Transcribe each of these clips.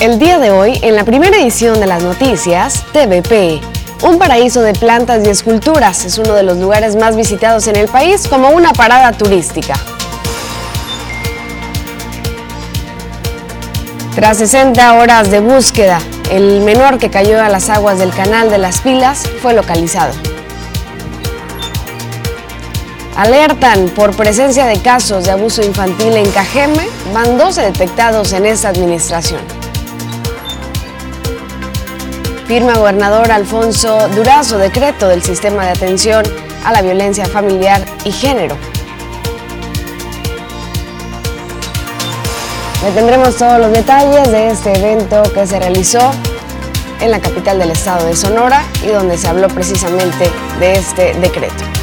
El día de hoy, en la primera edición de las noticias, TVP. Un paraíso de plantas y esculturas es uno de los lugares más visitados en el país como una parada turística. Tras 60 horas de búsqueda, el menor que cayó a las aguas del canal de las Pilas fue localizado. Alertan por presencia de casos de abuso infantil en Cajeme, van 12 detectados en esta administración. Firma gobernador Alfonso Durazo decreto del sistema de atención a la violencia familiar y género. Le tendremos todos los detalles de este evento que se realizó en la capital del estado de Sonora y donde se habló precisamente de este decreto.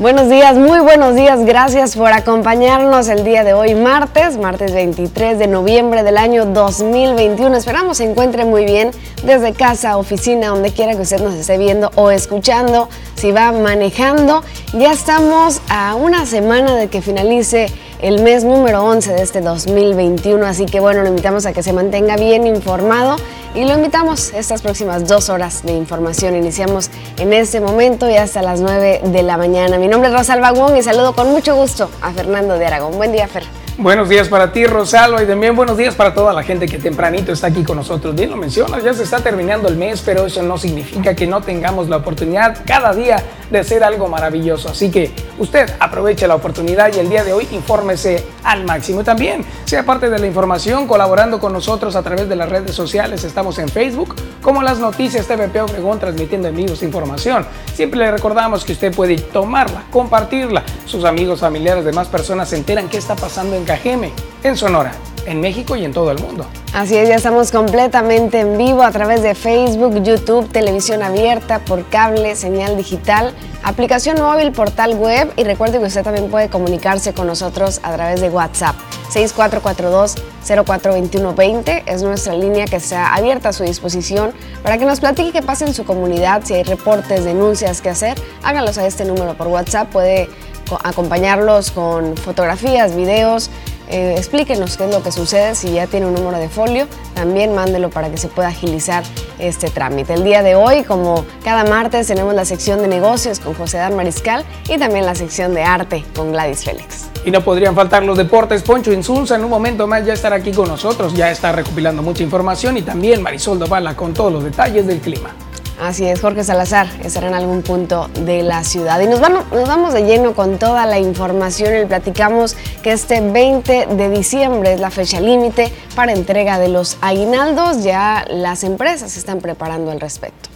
Buenos días, muy buenos días. Gracias por acompañarnos el día de hoy, martes, martes 23 de noviembre del año 2021. Esperamos se encuentre muy bien desde casa, oficina, donde quiera que usted nos esté viendo o escuchando, si va manejando. Ya estamos a una semana de que finalice el mes número 11 de este 2021, así que bueno, lo invitamos a que se mantenga bien informado y lo invitamos estas próximas dos horas de información. Iniciamos en este momento y hasta las 9 de la mañana. Mi nombre es Rosalba Wong y saludo con mucho gusto a Fernando de Aragón. Buen día, Fer. Buenos días para ti, Rosalba, y también buenos días para toda la gente que tempranito está aquí con nosotros. Bien lo mencionas, ya se está terminando el mes, pero eso no significa que no tengamos la oportunidad cada día de hacer algo maravilloso. Así que usted aproveche la oportunidad y el día de hoy infórmese al máximo. También sea parte de la información colaborando con nosotros a través de las redes sociales. Estamos en Facebook como las noticias TVP Obregón transmitiendo en vivo esta información. Siempre le recordamos que usted puede tomarla, compartirla. Sus amigos, familiares, demás personas se enteran qué está pasando en Cajeme, en Sonora, en México y en todo el mundo. Así es, ya estamos completamente en vivo a través de Facebook, YouTube, televisión abierta, por cable, señal digital, aplicación móvil, portal web y recuerde que usted también puede comunicarse con nosotros a través de WhatsApp. 6442-042120 es nuestra línea que está abierta a su disposición para que nos platique qué pasa en su comunidad, si hay reportes, denuncias que hacer, háganlos a este número por WhatsApp, puede acompañarlos con fotografías, videos, eh, explíquenos qué es lo que sucede, si ya tiene un número de folio, también mándelo para que se pueda agilizar este trámite. El día de hoy, como cada martes, tenemos la sección de negocios con José Dan Mariscal y también la sección de arte con Gladys Félix. Y no podrían faltar los deportes. Poncho Insunza en un momento más ya estará aquí con nosotros, ya está recopilando mucha información y también Marisol Dovala con todos los detalles del clima. Así es, Jorge Salazar estará en algún punto de la ciudad. Y nos, nos vamos de lleno con toda la información y platicamos que este 20 de diciembre es la fecha límite para entrega de los aguinaldos. Ya las empresas están preparando al respecto.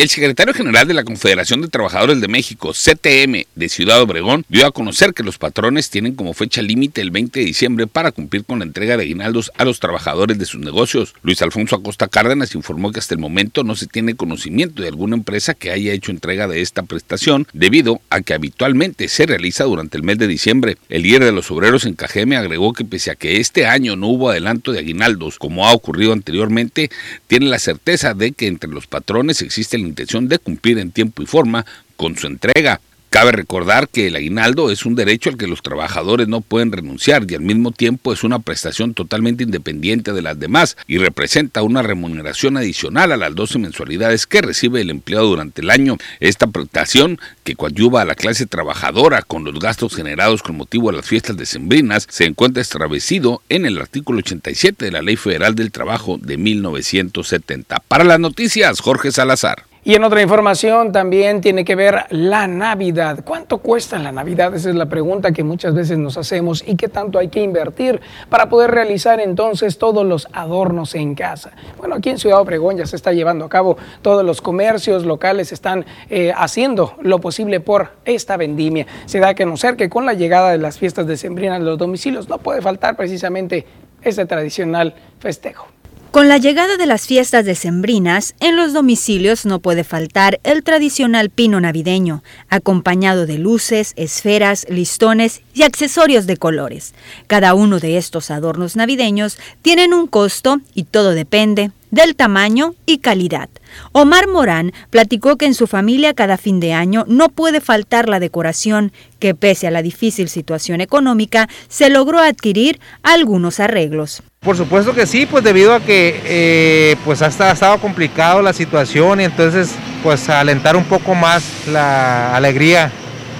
El secretario general de la Confederación de Trabajadores de México, CTM, de Ciudad Obregón, dio a conocer que los patrones tienen como fecha límite el 20 de diciembre para cumplir con la entrega de aguinaldos a los trabajadores de sus negocios. Luis Alfonso Acosta Cárdenas informó que hasta el momento no se tiene conocimiento de alguna empresa que haya hecho entrega de esta prestación, debido a que habitualmente se realiza durante el mes de diciembre. El líder de los obreros en Cajeme agregó que pese a que este año no hubo adelanto de aguinaldos, como ha ocurrido anteriormente, tiene la certeza de que entre los patrones existe el intención de cumplir en tiempo y forma con su entrega. Cabe recordar que el aguinaldo es un derecho al que los trabajadores no pueden renunciar y al mismo tiempo es una prestación totalmente independiente de las demás y representa una remuneración adicional a las 12 mensualidades que recibe el empleado durante el año. Esta prestación, que coadyuva a la clase trabajadora con los gastos generados con motivo de las fiestas decembrinas, se encuentra establecido en el artículo 87 de la Ley Federal del Trabajo de 1970. Para las noticias, Jorge Salazar. Y en otra información también tiene que ver la Navidad. ¿Cuánto cuesta la Navidad? Esa es la pregunta que muchas veces nos hacemos y qué tanto hay que invertir para poder realizar entonces todos los adornos en casa. Bueno, aquí en Ciudad Obregón ya se está llevando a cabo, todos los comercios locales están eh, haciendo lo posible por esta vendimia. Se da a conocer que con la llegada de las fiestas decembrinas de los domicilios no puede faltar precisamente este tradicional festejo. Con la llegada de las fiestas decembrinas, en los domicilios no puede faltar el tradicional pino navideño, acompañado de luces, esferas, listones y accesorios de colores. Cada uno de estos adornos navideños tienen un costo y todo depende del tamaño y calidad. Omar Morán platicó que en su familia cada fin de año no puede faltar la decoración, que pese a la difícil situación económica, se logró adquirir algunos arreglos. Por supuesto que sí, pues debido a que eh, pues ha estado complicado la situación y entonces pues alentar un poco más la alegría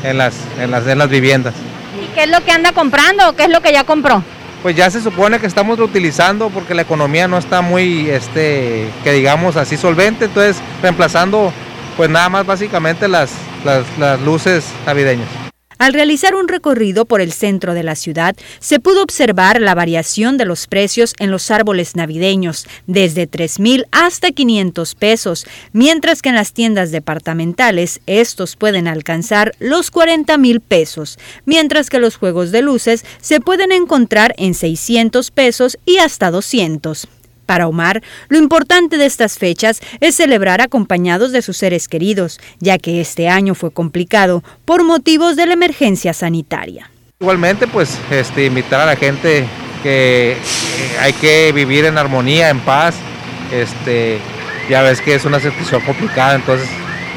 en las, en las, en las viviendas. ¿Y qué es lo que anda comprando o qué es lo que ya compró? Pues ya se supone que estamos utilizando porque la economía no está muy, este, que digamos así solvente, entonces reemplazando pues nada más básicamente las, las, las luces navideñas. Al realizar un recorrido por el centro de la ciudad, se pudo observar la variación de los precios en los árboles navideños, desde 3 mil hasta 500 pesos, mientras que en las tiendas departamentales estos pueden alcanzar los 40 mil pesos, mientras que los juegos de luces se pueden encontrar en 600 pesos y hasta 200. Para Omar, lo importante de estas fechas es celebrar acompañados de sus seres queridos, ya que este año fue complicado por motivos de la emergencia sanitaria. Igualmente, pues este, invitar a la gente que hay que vivir en armonía, en paz. Este, ya ves que es una situación complicada, entonces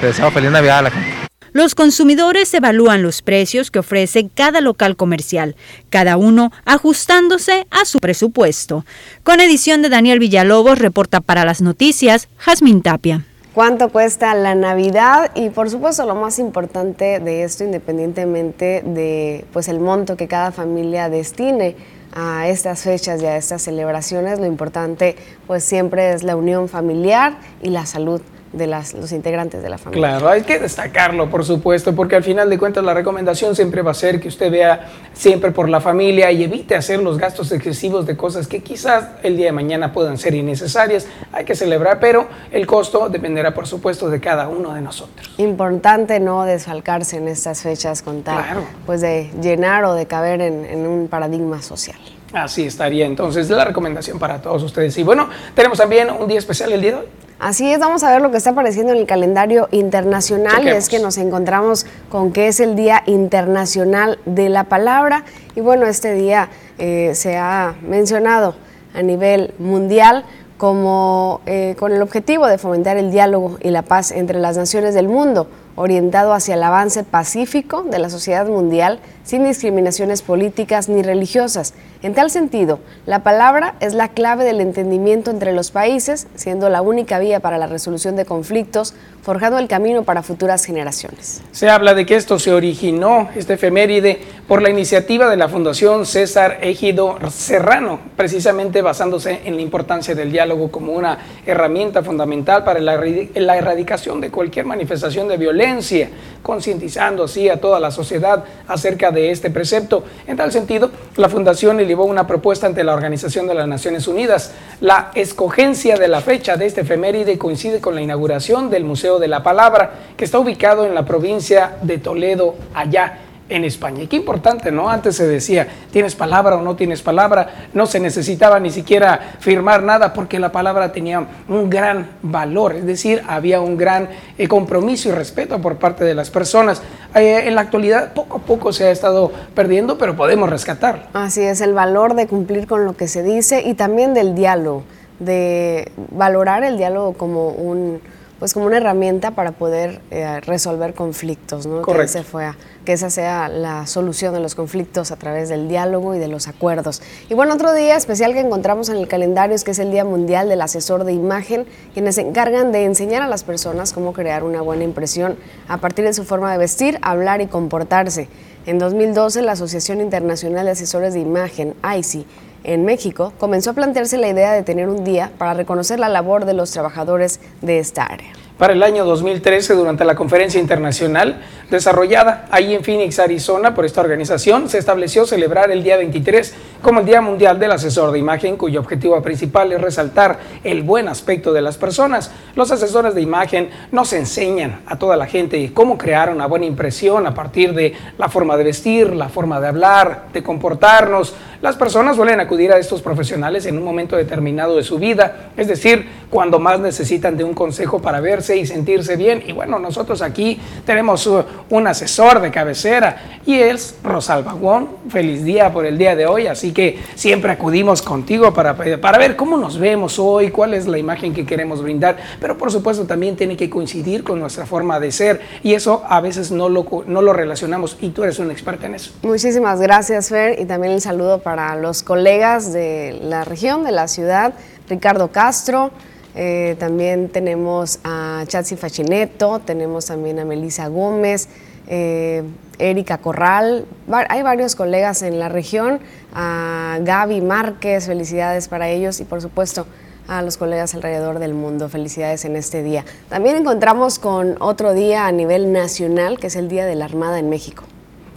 deseo feliz Navidad a la gente. Los consumidores evalúan los precios que ofrece cada local comercial, cada uno ajustándose a su presupuesto. Con edición de Daniel Villalobos, reporta para las noticias Jazmín Tapia cuánto cuesta la Navidad y por supuesto lo más importante de esto independientemente de pues el monto que cada familia destine a estas fechas y a estas celebraciones, lo importante pues siempre es la unión familiar y la salud de las, los integrantes de la familia. Claro, hay que destacarlo, por supuesto, porque al final de cuentas la recomendación siempre va a ser que usted vea siempre por la familia y evite hacer los gastos excesivos de cosas que quizás el día de mañana puedan ser innecesarias. Hay que celebrar, pero el costo dependerá, por supuesto, de cada uno de nosotros. Importante no desfalcarse en estas fechas con tal, pues de llenar o de caber en, en un paradigma social. Así estaría entonces la recomendación para todos ustedes. Y bueno, tenemos también un día especial el día de hoy. Así es, vamos a ver lo que está apareciendo en el calendario internacional. Es que nos encontramos con que es el Día Internacional de la Palabra. Y bueno, este día eh, se ha mencionado a nivel mundial como eh, con el objetivo de fomentar el diálogo y la paz entre las naciones del mundo, orientado hacia el avance pacífico de la sociedad mundial sin discriminaciones políticas ni religiosas. En tal sentido, la palabra es la clave del entendimiento entre los países, siendo la única vía para la resolución de conflictos, forjando el camino para futuras generaciones. Se habla de que esto se originó, este efeméride, por la iniciativa de la Fundación César Ejido Serrano, precisamente basándose en la importancia del diálogo como una herramienta fundamental para la, erradicación de cualquier manifestación de violencia, concientizando así a toda la sociedad acerca de este precepto. En tal sentido, la Fundación elevó una propuesta ante la Organización de las Naciones Unidas. La escogencia de la fecha de este efeméride coincide con la inauguración del Museo de la Palabra, que está ubicado en la provincia de Toledo, allá en España. Y qué importante, ¿no? Antes se decía, tienes palabra o no tienes palabra, no se necesitaba ni siquiera firmar nada porque la palabra tenía un gran valor, es decir, había un gran eh, compromiso y respeto por parte de las personas. Eh, en la actualidad poco a poco se ha estado perdiendo, pero podemos rescatar. Así es, el valor de cumplir con lo que se dice y también del diálogo, de valorar el diálogo como un pues como una herramienta para poder eh, resolver conflictos, ¿no? Correcto. Que, fue que esa sea la solución de los conflictos a través del diálogo y de los acuerdos. Y bueno, otro día especial que encontramos en el calendario es que es el Día Mundial del Asesor de Imagen, quienes se encargan de enseñar a las personas cómo crear una buena impresión a partir de su forma de vestir, hablar y comportarse. En 2012, la Asociación Internacional de Asesores de Imagen, AISI, en México, comenzó a plantearse la idea de tener un día para reconocer la labor de los trabajadores de esta área para el año 2013 durante la conferencia internacional desarrollada ahí en Phoenix, Arizona, por esta organización, se estableció celebrar el día 23 como el Día Mundial del Asesor de Imagen, cuyo objetivo principal es resaltar el buen aspecto de las personas. Los asesores de imagen nos enseñan a toda la gente cómo crear una buena impresión a partir de la forma de vestir, la forma de hablar, de comportarnos. Las personas suelen acudir a estos profesionales en un momento determinado de su vida, es decir, cuando más necesitan de un consejo para ver verse y sentirse bien. Y bueno, nosotros aquí tenemos un asesor de cabecera y es Rosalba Wong. Feliz día por el día de hoy, así que siempre acudimos contigo para, para ver cómo nos vemos hoy, cuál es la imagen que queremos brindar, pero por supuesto también tiene que coincidir con nuestra forma de ser y eso a veces no lo, no lo relacionamos y tú eres un experto en eso. Muchísimas gracias, Fer, y también el saludo para los colegas de la región, de la ciudad, Ricardo Castro. Eh, también tenemos a Chatsi Fachineto, tenemos también a Melisa Gómez, eh, Erika Corral, hay varios colegas en la región, a Gaby Márquez, felicidades para ellos y por supuesto a los colegas alrededor del mundo, felicidades en este día. También encontramos con otro día a nivel nacional, que es el Día de la Armada en México.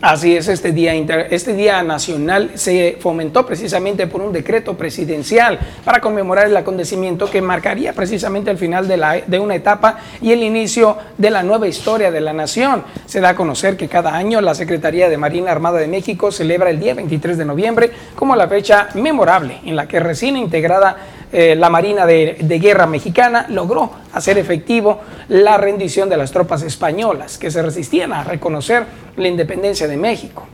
Así es, este día, este día nacional se fomentó precisamente por un decreto presidencial para conmemorar el acontecimiento que marcaría precisamente el final de, la, de una etapa y el inicio de la nueva historia de la nación. Se da a conocer que cada año la Secretaría de Marina Armada de México celebra el día 23 de noviembre como la fecha memorable en la que recién integrada eh, la Marina de, Guerra Mexicana logró hacer efectivo la rendición de las tropas españolas que se resistían a reconocer la independencia de México.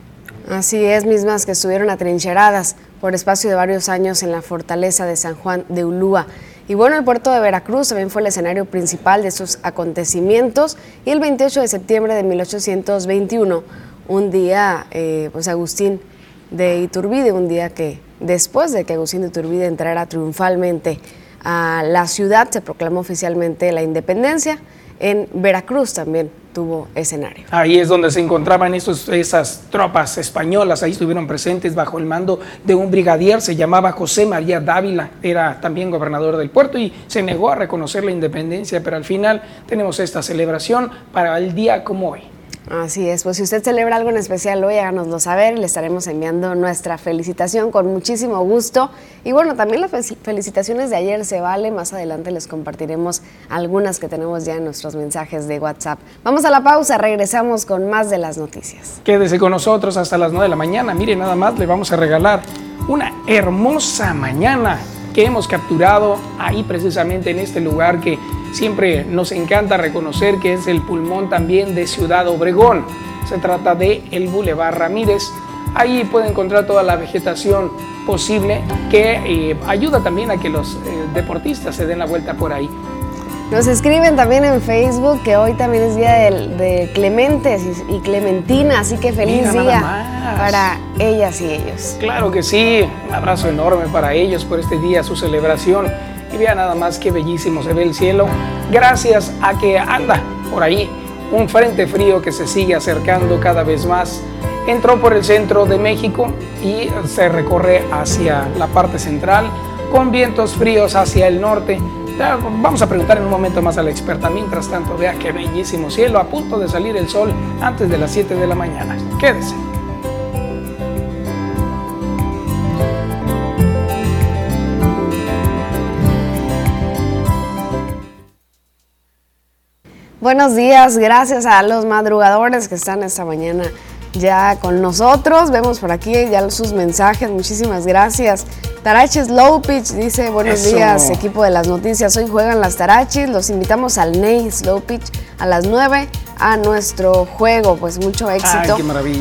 Así es, mismas que estuvieron atrincheradas por espacio de varios años en la fortaleza de San Juan de Ulúa. Y bueno, el puerto de Veracruz también fue el escenario principal de estos acontecimientos y el 28 de septiembre de 1821, un día, eh, pues Agustín de Iturbide, un día que después de que Agustín de Iturbide entrara triunfalmente a la ciudad, se proclamó oficialmente la independencia. En Veracruz también tuvo escenario. Ahí es donde se encontraban esos, esas tropas españolas, ahí estuvieron presentes bajo el mando de un brigadier, se llamaba José María Dávila, era también gobernador del puerto y se negó a reconocer la independencia, pero al final tenemos esta celebración para el día como hoy. Así es, pues si usted celebra algo en especial hoy, háganoslo saber, le estaremos enviando nuestra felicitación con muchísimo gusto. Y bueno, también las felicitaciones de ayer se vale, más adelante les compartiremos algunas que tenemos ya en nuestros mensajes de WhatsApp. Vamos a la pausa, regresamos con más de las noticias. Quédese con nosotros hasta las 9 de la mañana, mire nada más, le vamos a regalar una hermosa mañana que hemos capturado ahí precisamente en este lugar que siempre nos encanta reconocer que es el pulmón también de Ciudad Obregón. Se trata de el Boulevard Ramírez. Ahí puede encontrar toda la vegetación posible que eh, ayuda también a que los eh, deportistas se den la vuelta por ahí. Nos escriben también en Facebook que hoy también es día de, Clementes y, Clementina, así que feliz día para ellas y ellos. Claro que sí, un abrazo enorme para ellos por este día, su celebración. Y vea nada más qué bellísimo se ve el cielo, gracias a que anda por ahí un frente frío que se sigue acercando cada vez más. Entró por el centro de México y se recorre hacia la parte central con vientos fríos hacia el norte vamos a preguntar en un momento más a la experta. Mientras tanto, vea qué bellísimo cielo a punto de salir el sol antes de las 7 de la mañana. Quédese. Buenos días, gracias a los madrugadores que están esta mañana ya con nosotros. Vemos por aquí ya sus mensajes, muchísimas gracias. Taraches Low Pitch dice, buenos días, equipo de las noticias. Hoy juegan las Tarachis, los invitamos al Ney Slow Pitch a las 9 a nuestro juego. Pues mucho éxito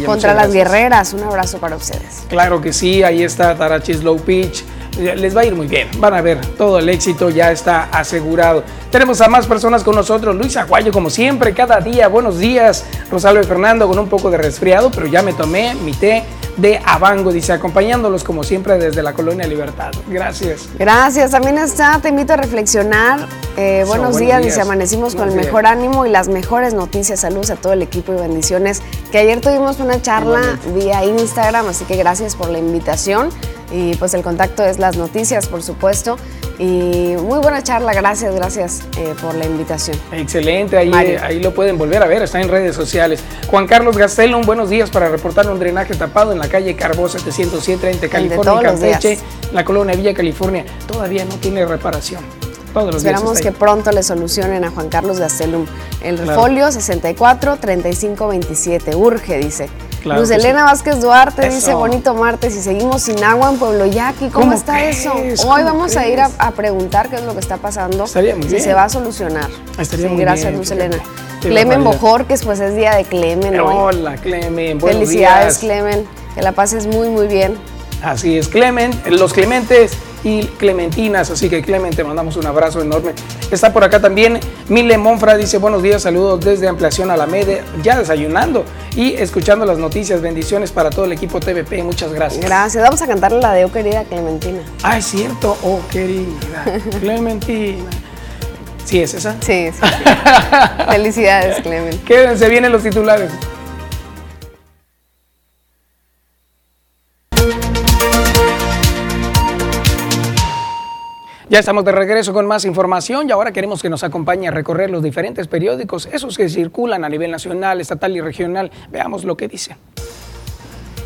contra las guerreras. Un abrazo para ustedes. Claro que sí, ahí está Tarachis Low Pitch les va a ir muy bien. Van a ver, todo el éxito ya está asegurado. Tenemos a más personas con nosotros. Luis Aguayo, como siempre, cada día. Buenos días. Rosalvo y Fernando con un poco de resfriado, pero ya me tomé mi té de Abango, dice, acompañándolos como siempre desde la Colonia Libertad. Gracias. Gracias. También está, te invito a reflexionar. Eh, buenos, días, dice, amanecimos con el mejor ánimo y las mejores noticias. Saludos a todo el equipo y bendiciones. Que ayer tuvimos una charla vía Instagram, así que gracias por la invitación. Y pues el contacto es las noticias, por supuesto. Y muy buena charla, gracias, gracias eh, por la invitación. Excelente, ahí, ahí lo pueden volver a ver, está en redes sociales. Juan Carlos Gastelum, buenos días para reportar un drenaje tapado en la calle Carbó 707 entre California y Campeche, la colonia Villa California. Todavía no tiene reparación. Todos los Esperamos que pronto le solucionen a Juan Carlos Gastelum. El folio 64 35 27. Urge, dice. Luz Elena Vázquez Duarte dice bonito martes y seguimos sin agua en Pueblo Yaqui. ¿Cómo, está eso? Hoy vamos a ir a, preguntar qué es lo que está pasando. si se va a solucionar. Estaría sí, gracias, Luz Elena. Clemen Bojorques, pues es día de Clemen. Hola, Clemen. Felicidades, Clemen. Que la pases muy, muy bien. Así es, Clemen. Los Clementes y Clementinas. Así que Clemente, te mandamos un abrazo enorme. Está por acá también Mile Monfra, dice buenos días, saludos desde Ampliación a la Media, ya desayunando y escuchando las noticias. Bendiciones para todo el equipo TVP, muchas gracias. Gracias, vamos a cantarle la de Oh querida Clementina. Ah, es cierto, Oh querida Clementina. ¿Sí es esa? Sí, sí. Felicidades, Clement. Quédense, vienen los titulares. Ya estamos de regreso con más información y ahora queremos que nos acompañe a recorrer los diferentes periódicos, esos que circulan a nivel nacional, estatal y regional. Veamos lo que dice.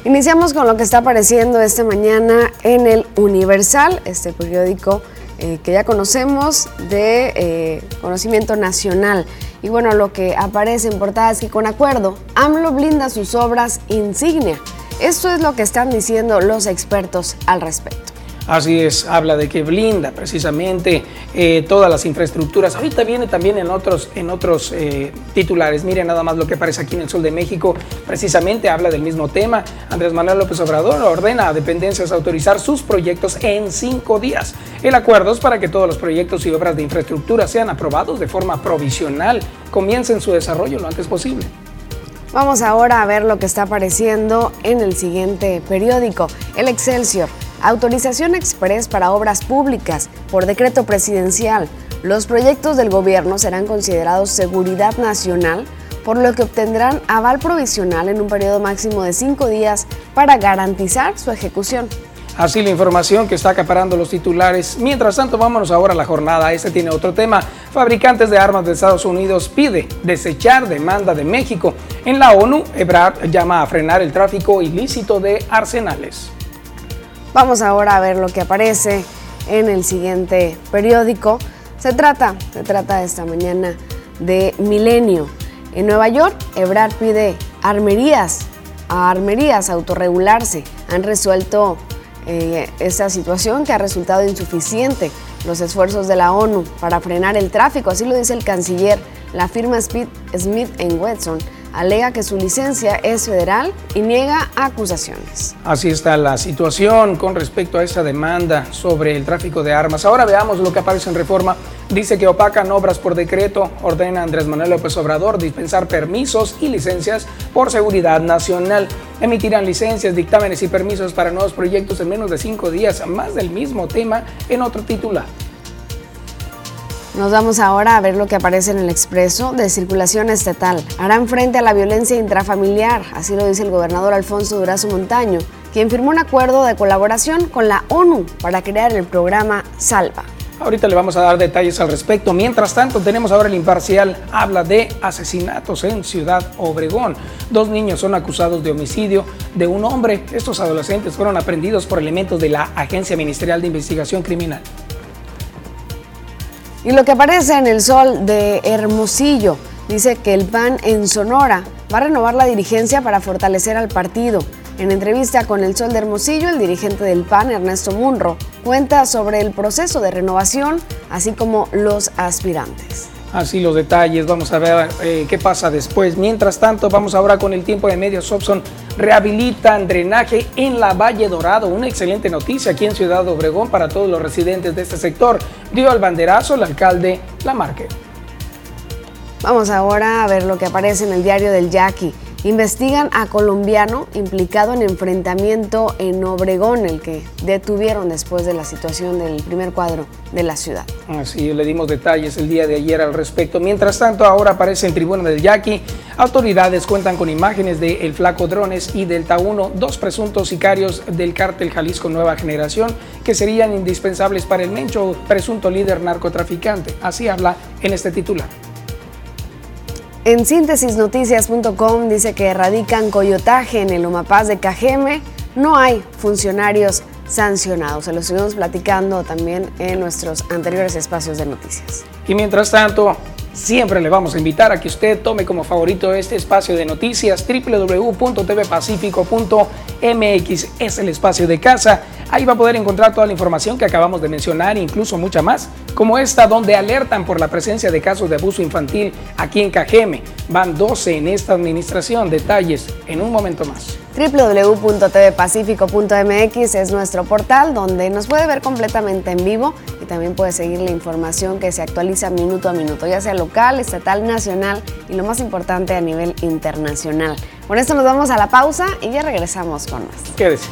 Iniciamos con lo que está apareciendo esta mañana en el Universal, este periódico eh, que ya conocemos de eh, conocimiento nacional. Y bueno, lo que aparece en portada es que con acuerdo, AMLO blinda sus obras insignia. Esto es lo que están diciendo los expertos al respecto. Así es, habla de que blinda precisamente eh, todas las infraestructuras. Ahorita viene también en otros, en otros eh, titulares. Miren nada más lo que aparece aquí en el Sol de México. Precisamente habla del mismo tema. Andrés Manuel López Obrador ordena a dependencias autorizar sus proyectos en cinco días. El acuerdo es para que todos los proyectos y obras de infraestructura sean aprobados de forma provisional. Comiencen su desarrollo lo antes posible. Vamos ahora a ver lo que está apareciendo en el siguiente periódico, El Excelsior. Autorización express para obras públicas por decreto presidencial. Los proyectos del gobierno serán considerados seguridad nacional, por lo que obtendrán aval provisional en un periodo máximo de cinco días para garantizar su ejecución. Así la información que está acaparando los titulares. Mientras tanto, vámonos ahora a la jornada. Este tiene otro tema. Fabricantes de armas de Estados Unidos pide desechar demanda de México. En la ONU, Ebrard llama a frenar el tráfico ilícito de arsenales. Vamos ahora a ver lo que aparece en el siguiente periódico. Se trata, se trata esta mañana de Milenio. En Nueva York, Ebrard pide armerías, a armerías autorregularse. Han resuelto eh, esta situación que ha resultado insuficiente los esfuerzos de la ONU para frenar el tráfico, así lo dice el canciller. La firma Smith Wesson alega que su licencia es federal y niega acusaciones. Así está la situación con respecto a esa demanda sobre el tráfico de armas. Ahora veamos lo que aparece en reforma. Dice que opacan obras por decreto, ordena Andrés Manuel López Obrador dispensar permisos y licencias por seguridad nacional. Emitirán licencias, dictámenes y permisos para nuevos proyectos en menos de cinco días, más del mismo tema en otro titular. Nos vamos ahora a ver lo que aparece en el expreso de circulación estatal. Harán frente a la violencia intrafamiliar, así lo dice el gobernador Alfonso Durazo Montaño, quien firmó un acuerdo de colaboración con la ONU para crear el programa Salva. Ahorita le vamos a dar detalles al respecto. Mientras tanto, tenemos ahora el imparcial. Habla de asesinatos en Ciudad Obregón. Dos niños son acusados de homicidio de un hombre. Estos adolescentes fueron aprendidos por elementos de la Agencia Ministerial de Investigación Criminal. Y lo que aparece en el sol de Hermosillo dice que el PAN en Sonora va a renovar la dirigencia para fortalecer al partido. En entrevista con el Sol de Hermosillo, el dirigente del PAN, Ernesto Munro, cuenta sobre el proceso de renovación, así como los aspirantes así los detalles, vamos a ver eh, qué pasa después. Mientras tanto, vamos ahora con el tiempo de medios. Sobson rehabilitan drenaje en la Valle Dorado. Una excelente noticia aquí en Ciudad Obregón para todos los residentes de este sector. Dio al banderazo el alcalde Lamarque. Vamos ahora a ver lo que aparece en el diario del Yaqui. Investigan a colombiano implicado en enfrentamiento en Obregón, el que detuvieron después de la situación del primer cuadro de la ciudad. Así le dimos detalles el día de ayer al respecto. Mientras tanto, ahora aparece en tribuna del Yaqui. Autoridades cuentan con imágenes de El Flaco Drones y Delta 1, dos presuntos sicarios del cártel Jalisco Nueva Generación que serían indispensables para el Mencho, presunto líder narcotraficante. Así habla en este titular. En síntesisnoticias.com dice que erradican coyotaje en el Humapaz de Cajeme. No hay funcionarios sancionados. Se lo estuvimos platicando también en nuestros anteriores espacios de noticias. Y mientras tanto, Siempre le vamos a invitar a que usted tome como favorito este espacio de noticias www.tvpacifico.mx es el espacio de casa. Ahí va a poder encontrar toda la información que acabamos de mencionar, incluso mucha más, como esta donde alertan por la presencia de casos de abuso infantil aquí en Cajeme. Van 12 en esta administración. Detalles en un momento más www.tvpacifico.mx es nuestro portal donde nos puede ver completamente en vivo y también puede seguir la información que se actualiza minuto a minuto, ya sea local, estatal, nacional y lo más importante a nivel internacional. Con esto nos vamos a la pausa y ya regresamos con más. Quédese.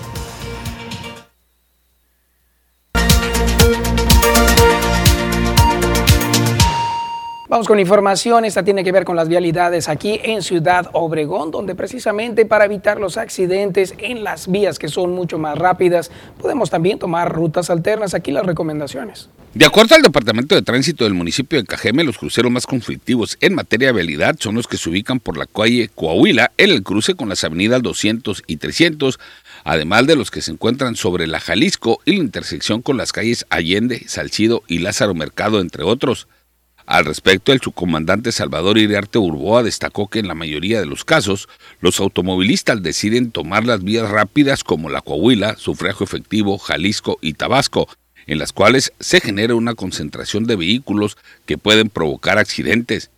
Vamos con información, esta tiene que ver con las vialidades aquí en Ciudad Obregón, donde precisamente para evitar los accidentes en las vías que son mucho más rápidas, podemos también tomar rutas alternas. Aquí las recomendaciones. De acuerdo al Departamento de Tránsito del municipio de Cajeme, los cruceros más conflictivos en materia de vialidad son los que se ubican por la calle Coahuila en el cruce con las avenidas 200 y 300, además de los que se encuentran sobre la Jalisco y la intersección con las calles Allende, Salcido y Lázaro Mercado, entre otros. Al respecto, el subcomandante Salvador Iriarte Urboa destacó que en la mayoría de los casos, los automovilistas deciden tomar las vías rápidas como la Coahuila, Sufragio Efectivo, Jalisco y Tabasco, en las cuales se genera una concentración de vehículos que pueden provocar accidentes.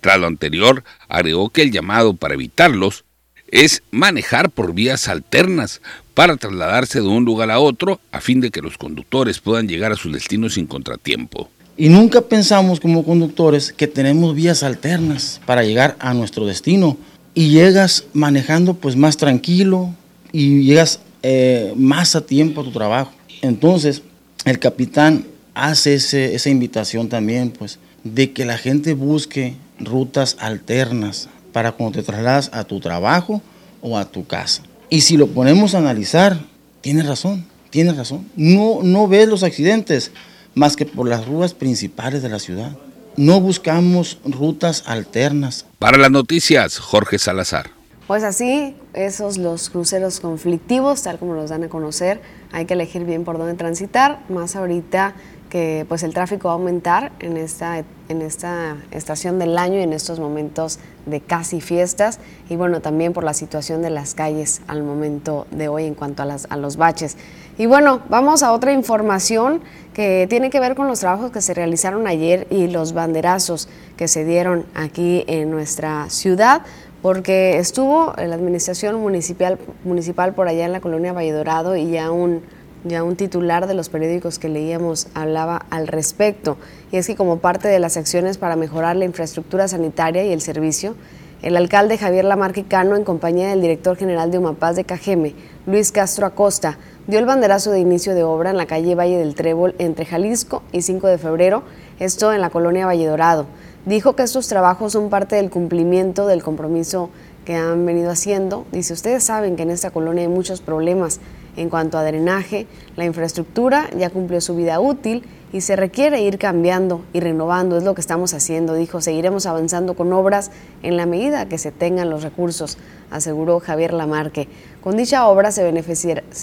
Tras lo anterior, agregó que el llamado para evitarlos es manejar por vías alternas para trasladarse de un lugar a otro a fin de que los conductores puedan llegar a sus destinos sin contratiempo. Y nunca pensamos como conductores que tenemos vías alternas para llegar a nuestro destino. Y llegas manejando pues más tranquilo y llegas eh, más a tiempo a tu trabajo. Entonces, el capitán hace esa invitación también, pues, de que la gente busque rutas alternas para cuando te trasladas a tu trabajo o a tu casa. Y si lo ponemos a analizar, tiene razón, tiene razón. No, no ves los accidentes más que por las rutas principales de la ciudad. No buscamos rutas alternas. Para las noticias, Jorge Salazar. Pues así, esos los cruceros conflictivos, tal como los dan a conocer, hay que elegir bien por dónde transitar, más ahorita que pues el tráfico va a aumentar en esta, en esta estación del año y en estos momentos de casi fiestas y bueno, también por la situación de las calles al momento de hoy en cuanto a, las, a los baches. Y bueno, vamos a otra información que tiene que ver con los trabajos que se realizaron ayer y los banderazos que se dieron aquí en nuestra ciudad, porque estuvo la administración municipal, municipal por allá en la colonia Valle Dorado y ya un, ya un titular de los periódicos que leíamos hablaba al respecto. Y es que como parte de las acciones para mejorar la infraestructura sanitaria y el servicio, el alcalde Javier Lamarquicano, en compañía del director general de Humapaz de Cajeme, Luis Castro Acosta, dio el banderazo de inicio de obra en la calle Valle del Trébol entre Jalisco y 5 de febrero, esto en la colonia Valle Dorado. Dijo que estos trabajos son parte del cumplimiento del compromiso que han venido haciendo. Dice, ustedes saben que en esta colonia hay muchos problemas en cuanto a drenaje, la infraestructura ya cumplió su vida útil y se requiere ir cambiando y renovando, es lo que estamos haciendo, dijo, seguiremos avanzando con obras en la medida que se tengan los recursos, aseguró Javier Lamarque. Con dicha obra se,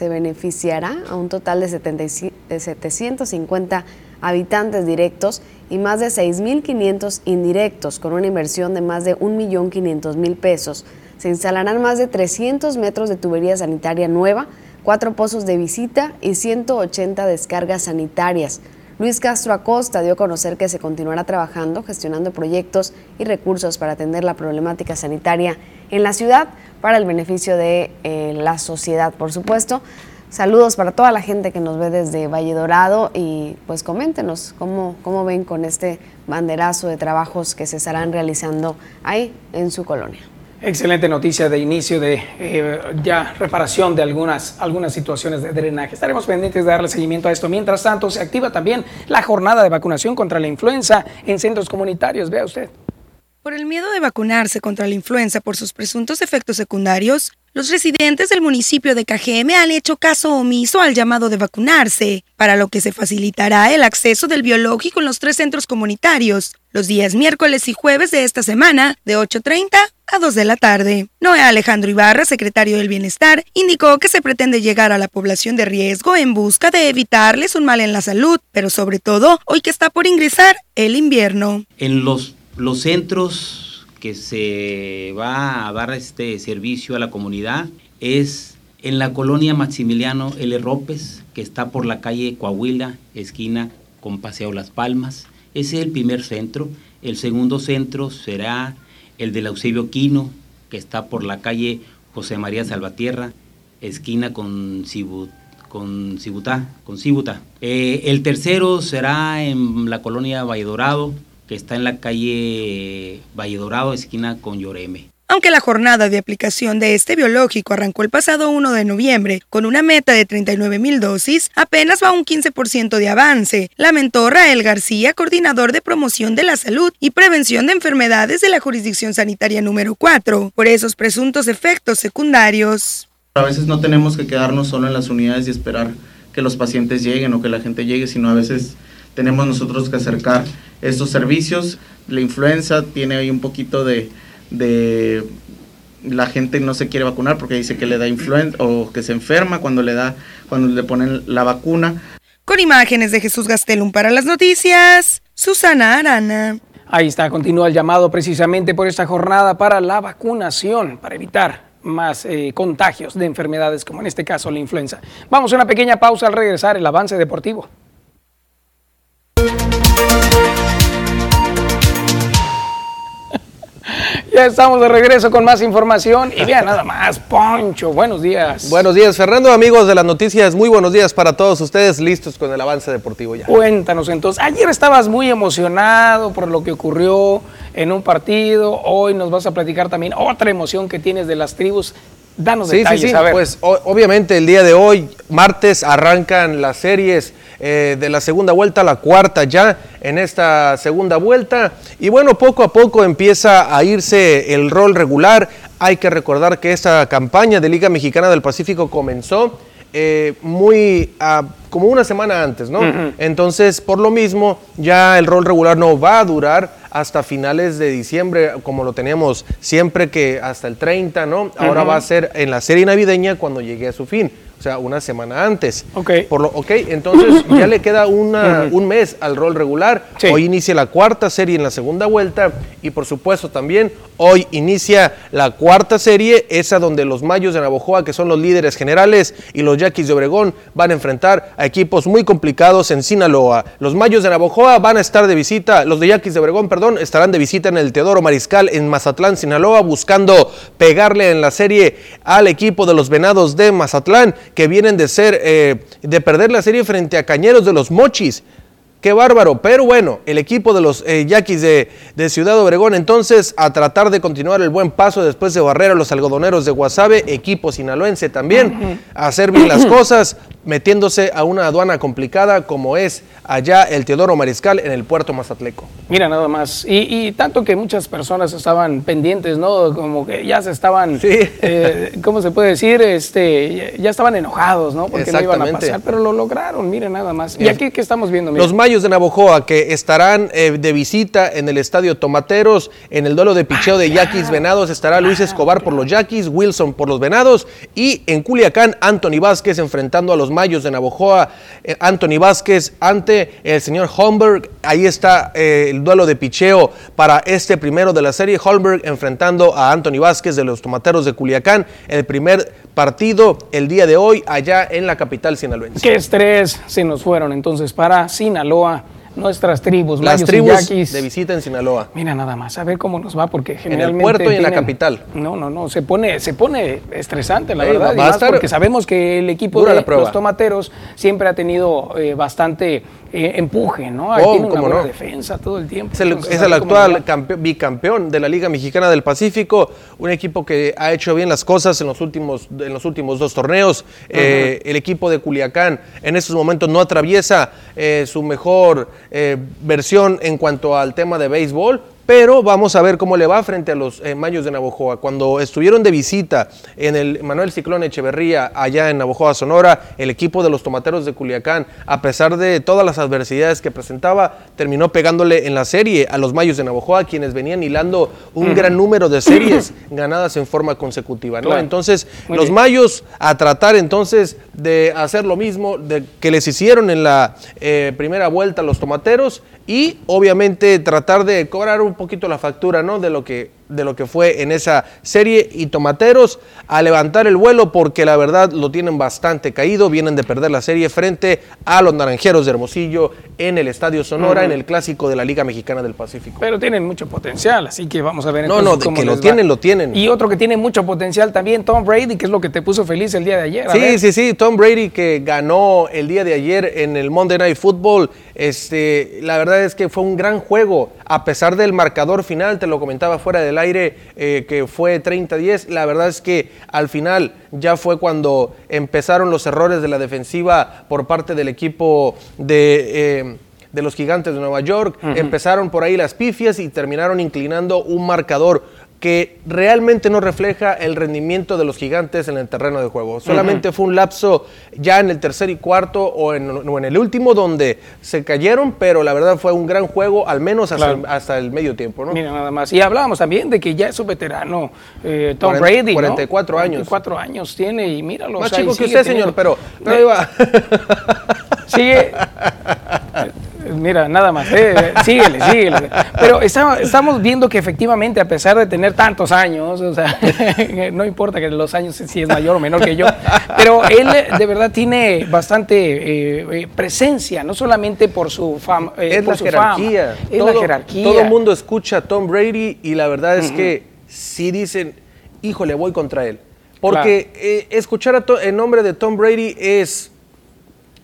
beneficiará a un total de, 750 habitantes directos y más de 6.500 indirectos, con una inversión de más de 1.500.000 pesos. Se instalarán más de 300 metros de tubería sanitaria nueva, cuatro pozos de visita y 180 descargas sanitarias. Luis Castro Acosta dio a conocer que se continuará trabajando, gestionando proyectos y recursos para atender la problemática sanitaria en la ciudad para el beneficio de eh, la sociedad, por supuesto. Saludos para toda la gente que nos ve desde Valle Dorado y pues coméntenos cómo, cómo ven con este banderazo de trabajos que se estarán realizando ahí en su colonia. Excelente noticia de inicio de eh, ya reparación de algunas, algunas situaciones de drenaje. Estaremos pendientes de darle seguimiento a esto. Mientras tanto, se activa también la jornada de vacunación contra la influenza en centros comunitarios. Vea usted. Por el miedo de vacunarse contra la influenza por sus presuntos efectos secundarios, los residentes del municipio de Cajeme han hecho caso omiso al llamado de vacunarse, para lo que se facilitará el acceso del biológico en los tres centros comunitarios, los días miércoles y jueves de esta semana, de 8.30 a 2 de la tarde. Noé Alejandro Ibarra, secretario del Bienestar, indicó que se pretende llegar a la población de riesgo en busca de evitarles un mal en la salud, pero sobre todo hoy que está por ingresar el invierno. En los Los centros que se va a dar este servicio a la comunidad es en la colonia Maximiliano L. Ropes, que está por la calle Coahuila, esquina con Paseo Las Palmas. Ese es el primer centro. El segundo centro será el de Eusebio Quino, que está por la calle José María Salvatierra, esquina con Cibut, con Cibutá. Eh, el tercero será en la colonia Valle Dorado, que está en la calle Valle Dorado, esquina con Lloreme. Aunque la jornada de aplicación de este biológico arrancó el pasado 1 de noviembre con una meta de 39 mil dosis, apenas va un 15% de avance, lamentó Rael García, coordinador de promoción de la salud y prevención de enfermedades de la jurisdicción sanitaria número 4, por esos presuntos efectos secundarios. A veces no tenemos que quedarnos solo en las unidades y esperar que los pacientes lleguen o que la gente llegue, sino a veces tenemos nosotros que acercar estos servicios. La influenza tiene ahí un poquito de de la gente no se quiere vacunar porque dice que le da influenza o que se enferma cuando le da cuando le ponen la vacuna. Con imágenes de Jesús Gastelum para las noticias, Susana Arana. Ahí está, continúa el llamado precisamente por esta jornada para la vacunación, para evitar más eh, contagios de enfermedades como en este caso la influenza. Vamos a una pequeña pausa al regresar el avance deportivo. Ya estamos de regreso con más información y vean nada más, Poncho, buenos días. Buenos días, Fernando, amigos de las noticias, muy buenos días para todos ustedes, listos con el avance deportivo ya. Cuéntanos entonces, ayer estabas muy emocionado por lo que ocurrió en un partido, hoy nos vas a platicar también otra emoción que tienes de las tribus. Danos sí, detalles, sí, sí. a ver. Pues obviamente el día de hoy, martes, arrancan las series eh, de la segunda vuelta, la cuarta ya en esta segunda vuelta. Y bueno, poco a poco empieza a irse el rol regular. Hay que recordar que esta campaña de Liga Mexicana del Pacífico comenzó eh, muy como una semana antes, ¿no? Entonces, por lo mismo, ya el rol regular no va a durar hasta finales de diciembre, como lo teníamos siempre que hasta el 30, ¿no? Ahora va a ser en la serie navideña cuando llegue a su fin o sea, una semana antes. Ok. Por lo, ok, entonces ya le queda una, un mes al rol regular. Sí. Hoy inicia la cuarta serie en la segunda vuelta y por supuesto también hoy inicia la cuarta serie, esa donde los Mayos de Navojoa, que son los líderes generales, y los Yaquis de Obregón van a enfrentar a equipos muy complicados en Sinaloa. Los Mayos de Navojoa van a estar de visita, los de Yaquis de Obregón, perdón, estarán de visita en el Teodoro Mariscal en Mazatlán, Sinaloa, buscando pegarle en la serie al equipo de los Venados de Mazatlán, que vienen de ser, eh, de perder la serie frente a Cañeros de los Mochis. Qué bárbaro, pero bueno, el equipo de los eh, Yaquis de, de, Ciudad Obregón entonces a tratar de continuar el buen paso después de barrer a los algodoneros de Guasave, equipo sinaloense también, uh -huh. a hacer bien las cosas, metiéndose a una aduana complicada como es allá el Teodoro Mariscal en el puerto Mazatleco. Mira nada más, y, y tanto que muchas personas estaban pendientes, ¿no? Como que ya se estaban, sí. eh, ¿cómo se puede decir? Este, ya estaban enojados, ¿no? Porque no iban a pasar, pero lo lograron, miren nada más. ¿Y aquí qué estamos viendo? Mira. Los Mayos de Navojoa que estarán eh, de visita en el Estadio Tomateros, en el duelo de picheo de Yaquis Venados estará Luis Escobar por los Yaquis, Wilson por los Venados y en Culiacán Anthony Vázquez enfrentando a los Mayos de Navojoa, eh, Anthony Vázquez ante el señor Holmberg, ahí está eh, el duelo de picheo para este primero de la serie, Holmberg enfrentando a Anthony Vázquez de los Tomateros de Culiacán, el primer partido el día de hoy allá en la capital sinaloense. Qué estrés se nos fueron entonces para Sinaloa boa nuestras tribus, las mayos tribus y yaquis. de visita en Sinaloa. Mira nada más, a ver cómo nos va porque generalmente en el puerto y en tienen, la capital. No, no, no, se pone se pone estresante la Sí, verdad, va y a más porque sabemos que el equipo de los tomateros siempre ha tenido eh, bastante eh, empuje, ¿no? Ahí Oh, tiene una buena no. defensa todo el tiempo. Es el, Entonces, es actual bicampeón de la Liga Mexicana del Pacífico, un equipo que ha hecho bien las cosas en los últimos, en los últimos dos torneos. Eh, el equipo de Culiacán en estos momentos no atraviesa su mejor eh, versión en cuanto al tema de béisbol. Pero vamos a ver cómo le va frente a los eh, Mayos de Navojoa. Cuando estuvieron de visita en el Manuel Ciclón Echeverría, allá en Navojoa, Sonora, el equipo de los Tomateros de Culiacán, a pesar de todas las adversidades que presentaba, terminó pegándole en la serie a los Mayos de Navojoa, quienes venían hilando un gran número de series ganadas en forma consecutiva. ¿no? Claro. Entonces, Muy los bien. Mayos a tratar entonces de hacer lo mismo de, que les hicieron en la eh, primera vuelta a los Tomateros y obviamente tratar de cobrar un un poquito la factura, ¿no? De lo que de lo que fue en esa serie y Tomateros a levantar el vuelo porque la verdad lo tienen bastante caído, vienen de perder la serie frente a los Naranjeros de Hermosillo en el Estadio Sonora en el clásico de la Liga Mexicana del Pacífico. Pero tienen mucho potencial, así que vamos a ver No, no, de cómo que lo va. tienen, lo tienen. Y otro que tiene mucho potencial también, Tom Brady, que es lo que te puso feliz el día de ayer. Sí, sí, sí, Tom Brady que ganó el día de ayer en el Monday Night Football, este, la verdad es que fue un gran juego, a pesar del marcador final, te lo comentaba fuera del aire, eh, que fue 30-10, la verdad es que al final ya fue cuando empezaron los errores de la defensiva por parte del equipo de... eh, de los gigantes de Nueva York, empezaron por ahí las pifias y terminaron inclinando un marcador que realmente no refleja el rendimiento de los gigantes en el terreno de juego. Solamente fue un lapso ya en el tercer y cuarto o en, o en el último donde se cayeron, pero la verdad fue un gran juego, al menos hasta, Claro. el, hasta el medio tiempo. ¿no? Mira nada más. Y hablábamos también de que ya es un veterano, eh, Tom Cuarenta- Brady. ¿no? 44 años. 44 años tiene y míralo. Más o sea, chico que usted, señor, pero, pero ahí va. Sigue. Mira, nada más, eh, síguele, síguele. Pero está- estamos viendo que efectivamente, a pesar de tener tantos años, o sea, no importa que los años si es mayor o menor que yo, pero él eh, de verdad tiene bastante eh, eh, presencia, no solamente por su fama, eh, es por la su fama, jerarquía. es todo, la jerarquía. Todo el mundo escucha a Tom Brady y la verdad es que sí dicen, híjole, voy contra él. Porque eh, escuchar a el nombre de Tom Brady es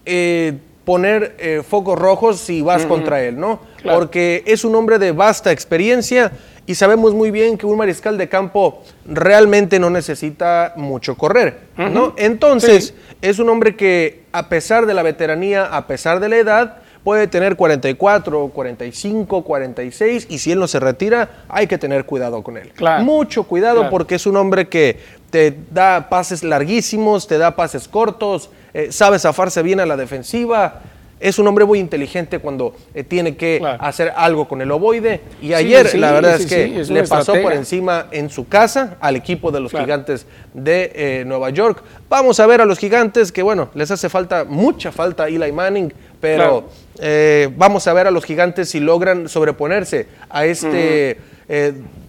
eh, poner eh, focos rojos si vas contra él, ¿no? Claro. Porque es un hombre de vasta experiencia y sabemos muy bien que un mariscal de campo realmente no necesita mucho correr, ¿no? Entonces, es un hombre que a pesar de la veteranía, a pesar de la edad, puede tener 44, 45, 46 y si él no se retira, hay que tener cuidado con él. Claro. Mucho cuidado Claro. porque es un hombre que te da pases larguísimos, te da pases cortos, eh, sabe zafarse bien a la defensiva. Es un hombre muy inteligente cuando eh, tiene que hacer algo con el ovoide. Y ayer, sí, la verdad sí, es que es le pasó por encima en su casa al equipo de los Claro. gigantes de eh, Nueva York. Vamos a ver a los gigantes que, bueno, les hace falta, mucha falta a Eli Manning, pero Claro. eh, vamos a ver a los gigantes si logran sobreponerse a este,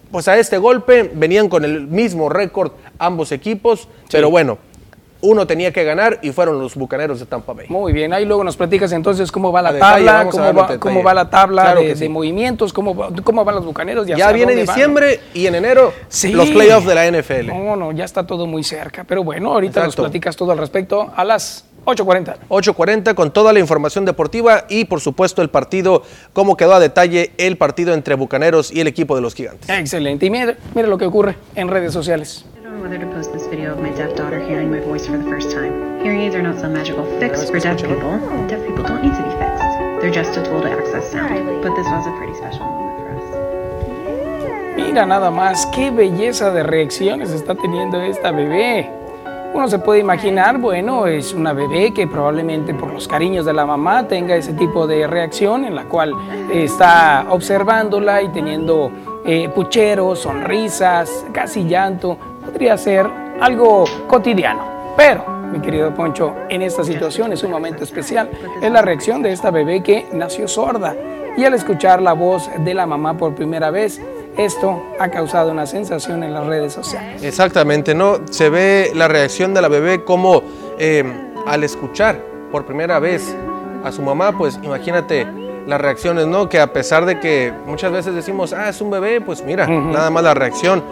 pues a este golpe. Venían con el mismo récord ambos equipos, pero bueno, uno tenía que ganar y fueron los bucaneros de Tampa Bay. Muy bien, ahí luego nos platicas entonces cómo va la detalle, tabla, cómo va, cómo la tabla Claro de, que sí. de movimientos, cómo, cómo van los bucaneros. Ya, viene van. diciembre y en enero Sí. los playoffs de la NFL. No, no, ya está todo muy cerca. Pero bueno, ahorita nos platicas todo al respecto a las 8.40. 8.40 con toda la información deportiva y por supuesto el partido, cómo quedó a detalle el partido entre Bucaneros y el equipo de los Gigantes. Excelente. Y mire, mire lo que ocurre en redes sociales. I don't know whether to post this video of my deaf daughter hearing my voice for the first time. Hearing aids are not some magical fix for deaf people. Deaf people don't need to be fixed. They're just a tool to access sound. But this was a pretty special moment for us. Mira nada más, qué belleza de reacciones está teniendo esta bebé. Uno se puede imaginar, bueno, es una bebé que probablemente por los cariños de la mamá tenga ese tipo de reacción en la cual está observándola y teniendo eh, pucheros, sonrisas, casi llanto. Podría ser algo cotidiano. Pero, mi querido Poncho, en esta situación es un momento especial. Es la reacción de esta bebé que nació sorda y al escuchar la voz de la mamá por primera vez, esto ha causado una sensación en las redes sociales. Exactamente, ¿no? Se ve la reacción de la bebé como eh, al escuchar por primera vez a su mamá, pues imagínate las reacciones, ¿no? Que a pesar de que muchas veces decimos, ah, es un bebé, pues mira, nada más la reacción.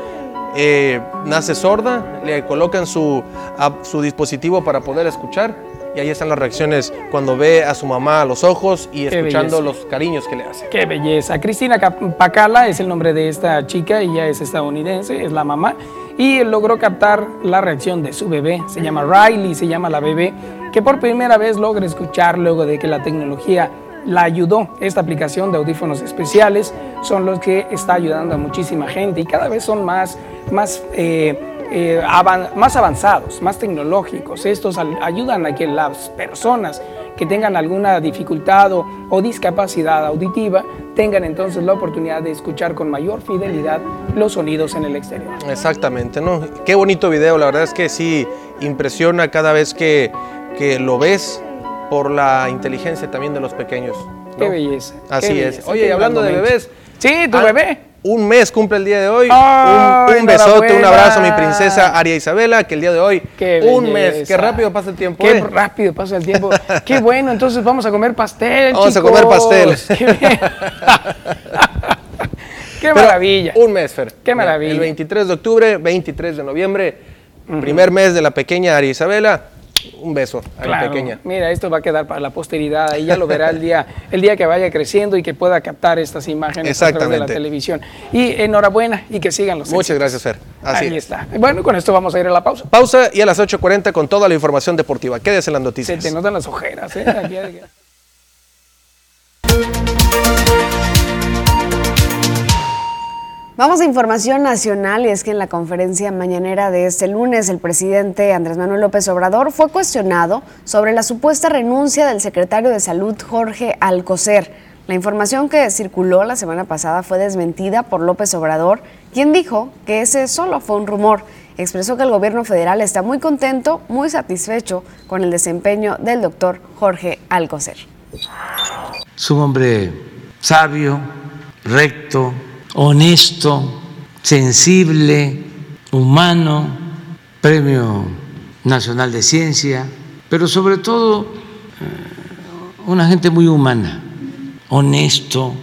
Eh, nace sorda, le colocan su, a- su dispositivo para poder escuchar y ahí están las reacciones cuando ve a su mamá a los ojos y Qué escuchando belleza. los cariños que le hace. Qué belleza. Cristina Pacala es el nombre de esta chica, ella es estadounidense, es la mamá, y logró captar la reacción de su bebé. Se llama Riley, se llama la bebé, que por primera vez logra escuchar luego de que la tecnología la ayudó. Esta aplicación de audífonos especiales son los que está ayudando a muchísima gente y cada vez son más, más, eh, eh, más avanzados, más tecnológicos. Estos ayudan a que las personas que tengan alguna dificultad o, o discapacidad auditiva tengan entonces la oportunidad de escuchar con mayor fidelidad los sonidos en el exterior. Exactamente, ¿no? Qué bonito video, la verdad es que sí impresiona cada vez que, que lo ves por la inteligencia también de los pequeños. ¿no? Qué belleza. Así qué es. belleza, Oye, y hablando de bebés, Sí, tu bebé. Un mes cumple el día de hoy. Un, un besote, un abrazo a mi princesa Aria Isabela, que el día de hoy, Qué un mes. Qué rápido pasa el tiempo. Qué ¿eh? rápido pasa el tiempo. Qué bueno, entonces vamos a comer pastel. Vamos a comer pastel. Qué, maravilla. Un mes, Fer. Qué maravilla. El 23 de octubre, 23 de noviembre, primer mes de la pequeña Aria Isabela. Un beso a Claro. la pequeña. Mira, esto va a quedar para la posteridad y ya lo verá el día, el día que vaya creciendo y que pueda captar estas imágenes a través de la Exactamente. televisión. Y enhorabuena y que sigan los Muchas éxitos. gracias, Fer. Así Ahí es. está. Bueno, con esto vamos a ir a la pausa. Pausa y a las 8.40 con toda la información deportiva. Quédese en las Se noticias. te notan las ojeras, ¿eh? Vamos a información nacional y es que en la conferencia mañanera de este lunes el presidente Andrés Manuel López Obrador fue cuestionado sobre la supuesta renuncia del secretario de Salud Jorge Alcocer. La información que circuló la semana pasada fue desmentida por López Obrador, quien dijo que ese solo fue un rumor. Expresó que el gobierno federal está muy contento, muy satisfecho con el desempeño del doctor Jorge Alcocer. Es un hombre sabio, recto, honesto, sensible, humano, Premio Nacional de Ciencia, pero sobre todo eh, una gente muy humana, honesto.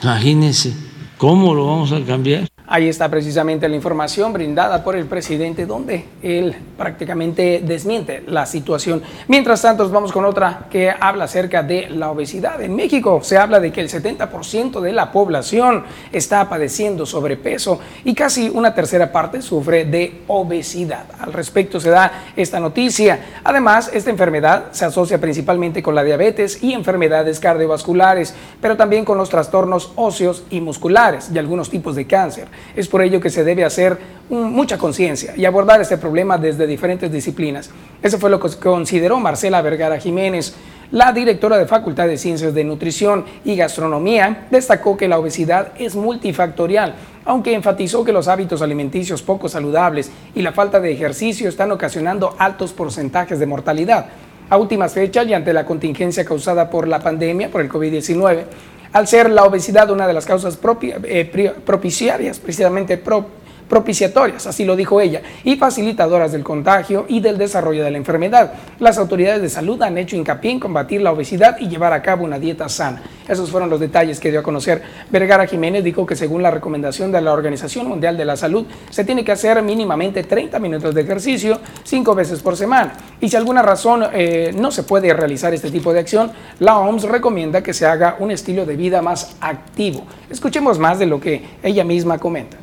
Imagínense, ¿cómo lo vamos a cambiar? Ahí está precisamente la información brindada por el presidente donde él prácticamente desmiente la situación. Mientras tanto, vamos con otra que habla acerca de la obesidad. En México se habla de que el 70% de la población está padeciendo sobrepeso y casi una tercera parte sufre de obesidad. Al respecto se da esta noticia. Además, esta enfermedad se asocia principalmente con la diabetes y enfermedades cardiovasculares, pero también con los trastornos óseos y musculares y algunos tipos de cáncer. Es por ello que se debe hacer mucha conciencia y abordar este problema desde diferentes disciplinas. Eso fue lo que consideró Marcela Vergara Jiménez. La directora de Facultad de Ciencias de Nutrición y Gastronomía destacó que la obesidad es multifactorial, aunque enfatizó que los hábitos alimenticios poco saludables y la falta de ejercicio están ocasionando altos porcentajes de mortalidad. A últimas fechas y ante la contingencia causada por la pandemia, por el COVID-19, al ser la obesidad una de las causas eh, propiciarias, precisamente pro- propiciatorias, así lo dijo ella, y facilitadoras del contagio y del desarrollo de la enfermedad. Las autoridades de salud han hecho hincapié en combatir la obesidad y llevar a cabo una dieta sana. Esos fueron los detalles que dio a conocer. Vergara Jiménez dijo que según la recomendación de la Organización Mundial de la Salud, se tiene que hacer mínimamente 30 minutos de ejercicio cinco veces por semana. Y si alguna razón eh, no se puede realizar este tipo de acción, la OMS recomienda que se haga un estilo de vida más activo. Escuchemos más de lo que ella misma comenta.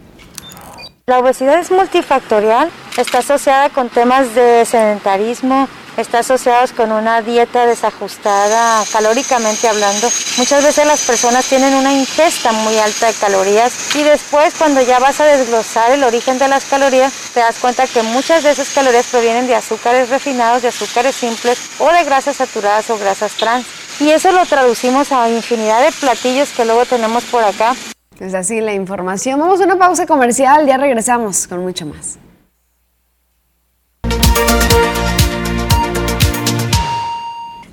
La obesidad es multifactorial, está asociada con temas de sedentarismo, está asociada con una dieta desajustada calóricamente hablando. Muchas veces las personas tienen una ingesta muy alta de calorías y después cuando ya vas a desglosar el origen de las calorías te das cuenta que muchas de esas calorías provienen de azúcares refinados, de azúcares simples o de grasas saturadas o grasas trans. Y eso lo traducimos a infinidad de platillos que luego tenemos por acá. Es así la información. Vamos a una pausa comercial, ya regresamos con mucho más.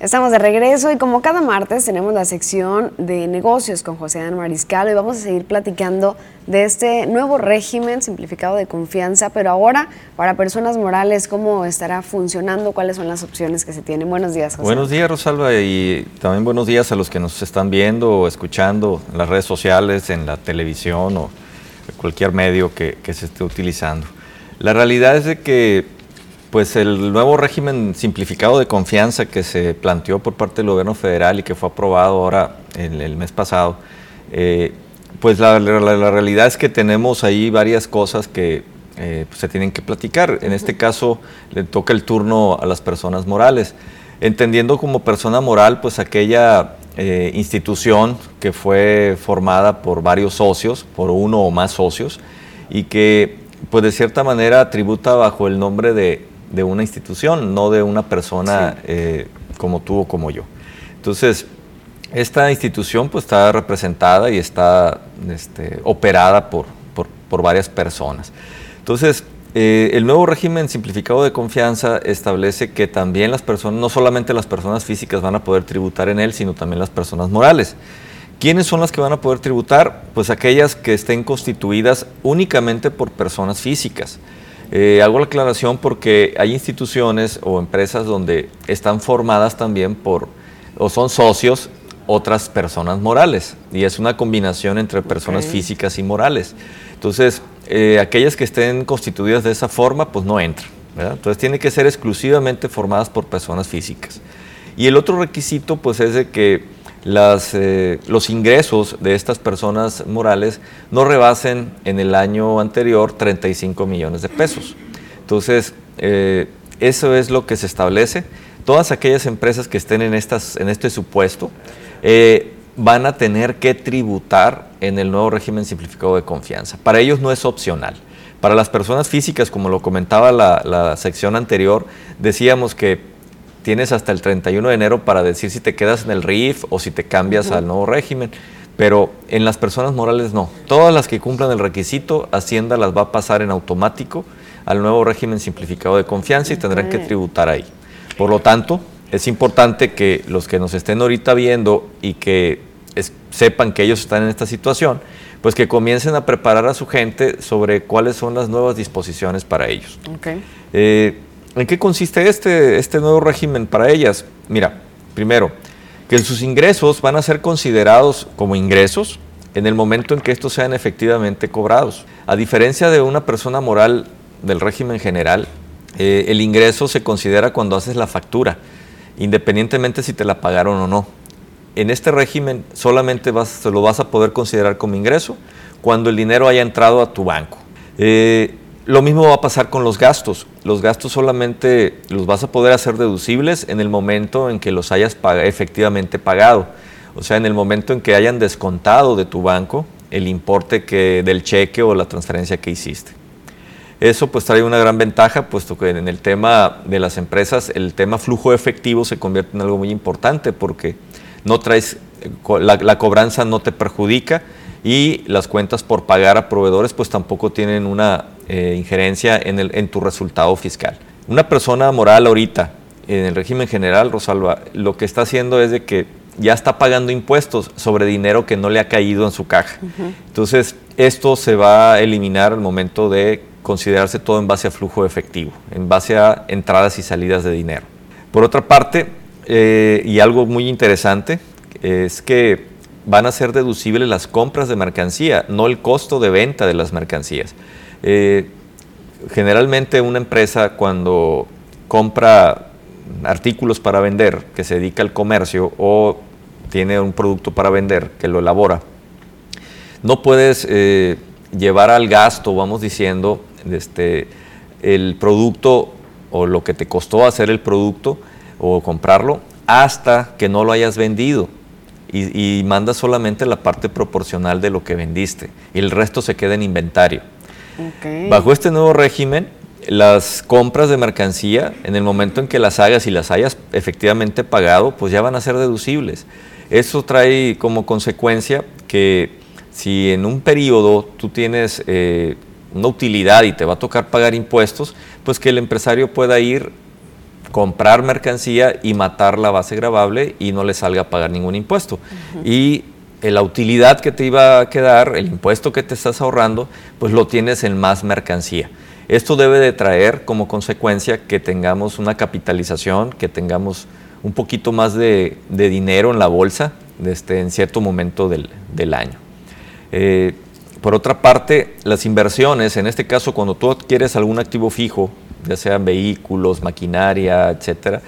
Estamos de regreso y como cada martes tenemos la sección de negocios con José Dan Mariscal y vamos a seguir platicando de este nuevo régimen simplificado de confianza, pero ahora para personas morales, cómo estará funcionando, cuáles son las opciones que se tienen. Buenos días, José. Buenos días, Rosalba, y también buenos días a los que nos están viendo o escuchando en las redes sociales, en la televisión o cualquier medio que, que se esté utilizando. La realidad es de que pues el nuevo régimen simplificado de confianza que se planteó por parte del gobierno federal y que fue aprobado ahora el, el mes pasado, eh, pues la, la- la realidad es que tenemos ahí varias cosas que eh, pues, se tienen que platicar. En este caso le toca el turno a las personas morales, entendiendo como persona moral pues aquella eh, institución que fue formada por varios socios, por uno o más socios, y que pues de cierta manera tributa bajo el nombre de, de una institución, no de una persona eh, como tú o como yo. Entonces, esta institución pues está representada y está este, operada por, por- por varias personas. Entonces, eh, el nuevo régimen simplificado de confianza establece que también las personas, no solamente las personas físicas van a poder tributar en él, sino también las personas morales, ¿Quiénes son las que van a poder tributar? Pues aquellas que estén constituidas únicamente por personas físicas. Eh, hago la aclaración porque hay instituciones o empresas donde están formadas también por, o son socios, otras personas morales. Y es una combinación entre personas físicas y morales. Entonces, eh, aquellas que estén constituidas de esa forma, pues no entran. ¿verdad? Entonces, tiene que ser exclusivamente formadas por personas físicas. Y el otro requisito, pues, es de que eh, los ingresos de estas personas morales no rebasen en el año anterior 35 millones de pesos. Entonces, eh, eso es lo que se establece. Todas aquellas empresas que estén en, estas, en este supuesto eh, van a tener que tributar en el nuevo régimen simplificado de confianza. Para ellos no es opcional. Para las personas físicas, como lo comentaba la, la sección anterior, decíamos que tienes hasta el 31 de enero para decir si te quedas en el RIF o si te cambias Ujú. al nuevo régimen. Pero en las personas morales no. Todas las que cumplan el requisito, Hacienda las va a pasar en automático al nuevo régimen simplificado de confianza y tendrán que tributar ahí. Por lo tanto, es importante que los que nos estén ahorita viendo y que es- sepan que ellos están en esta situación, pues que comiencen a preparar a su gente sobre cuáles son las nuevas disposiciones para ellos. Ok. Eh, ¿En qué consiste este, este nuevo régimen para ellas? Mira, primero, que sus ingresos van a ser considerados como ingresos en el momento en que estos sean efectivamente cobrados. A diferencia de una persona moral del régimen general, eh, el ingreso se considera cuando haces la factura, independientemente si te la pagaron o no. En este régimen solamente se lo vas a poder considerar como ingreso cuando el dinero haya entrado a tu banco. Eh, lo mismo va a pasar con los gastos. Los gastos solamente los vas a poder hacer deducibles en el momento en que los hayas efectivamente pagado. O sea, en el momento en que hayan descontado de tu banco el importe del cheque o la transferencia que hiciste. Eso pues trae una gran ventaja, puesto que en el tema de las empresas, el tema flujo efectivo se convierte en algo muy importante porque no traes, eh, la cobranza no te perjudica y las cuentas por pagar a proveedores pues tampoco tienen una eh, injerencia en, el, en tu resultado fiscal. Una persona moral ahorita, en el régimen general, Rosalba, lo que está haciendo es de que ya está pagando impuestos sobre dinero que no le ha caído en su caja. Entonces, esto se va a eliminar al momento de considerarse todo en base a flujo efectivo, en base a entradas y salidas de dinero. Por otra parte, eh, y algo muy interesante, es que van a ser deducibles las compras de mercancía, no el costo de venta de las mercancías. Eh, generalmente una empresa cuando compra artículos para vender, que se dedica al comercio o tiene un producto para vender, que lo elabora, no puedes eh, llevar al gasto, vamos diciendo, este, el producto o lo que te costó hacer el producto o comprarlo hasta que no lo hayas vendido. Y, y mandas solamente la parte proporcional de lo que vendiste y el resto se queda en inventario. Bajo este nuevo régimen, las compras de mercancía, en el momento en que las hagas y las hayas efectivamente pagado, pues ya van a ser deducibles. Eso trae como consecuencia que si en un periodo tú tienes eh, una utilidad y te va a tocar pagar impuestos, pues que el empresario pueda ir, comprar mercancía y matar la base gravable y no le salga a pagar ningún impuesto. Y la utilidad que te iba a quedar, el impuesto que te estás ahorrando, pues lo tienes en más mercancía. Esto debe de traer como consecuencia que tengamos una capitalización, que tengamos un poquito más de, de dinero en la bolsa este, en cierto momento del, del año. Eh, por otra parte, las inversiones, en este caso cuando tú adquieres algún activo fijo, ya sean vehículos, maquinaria, etcétera,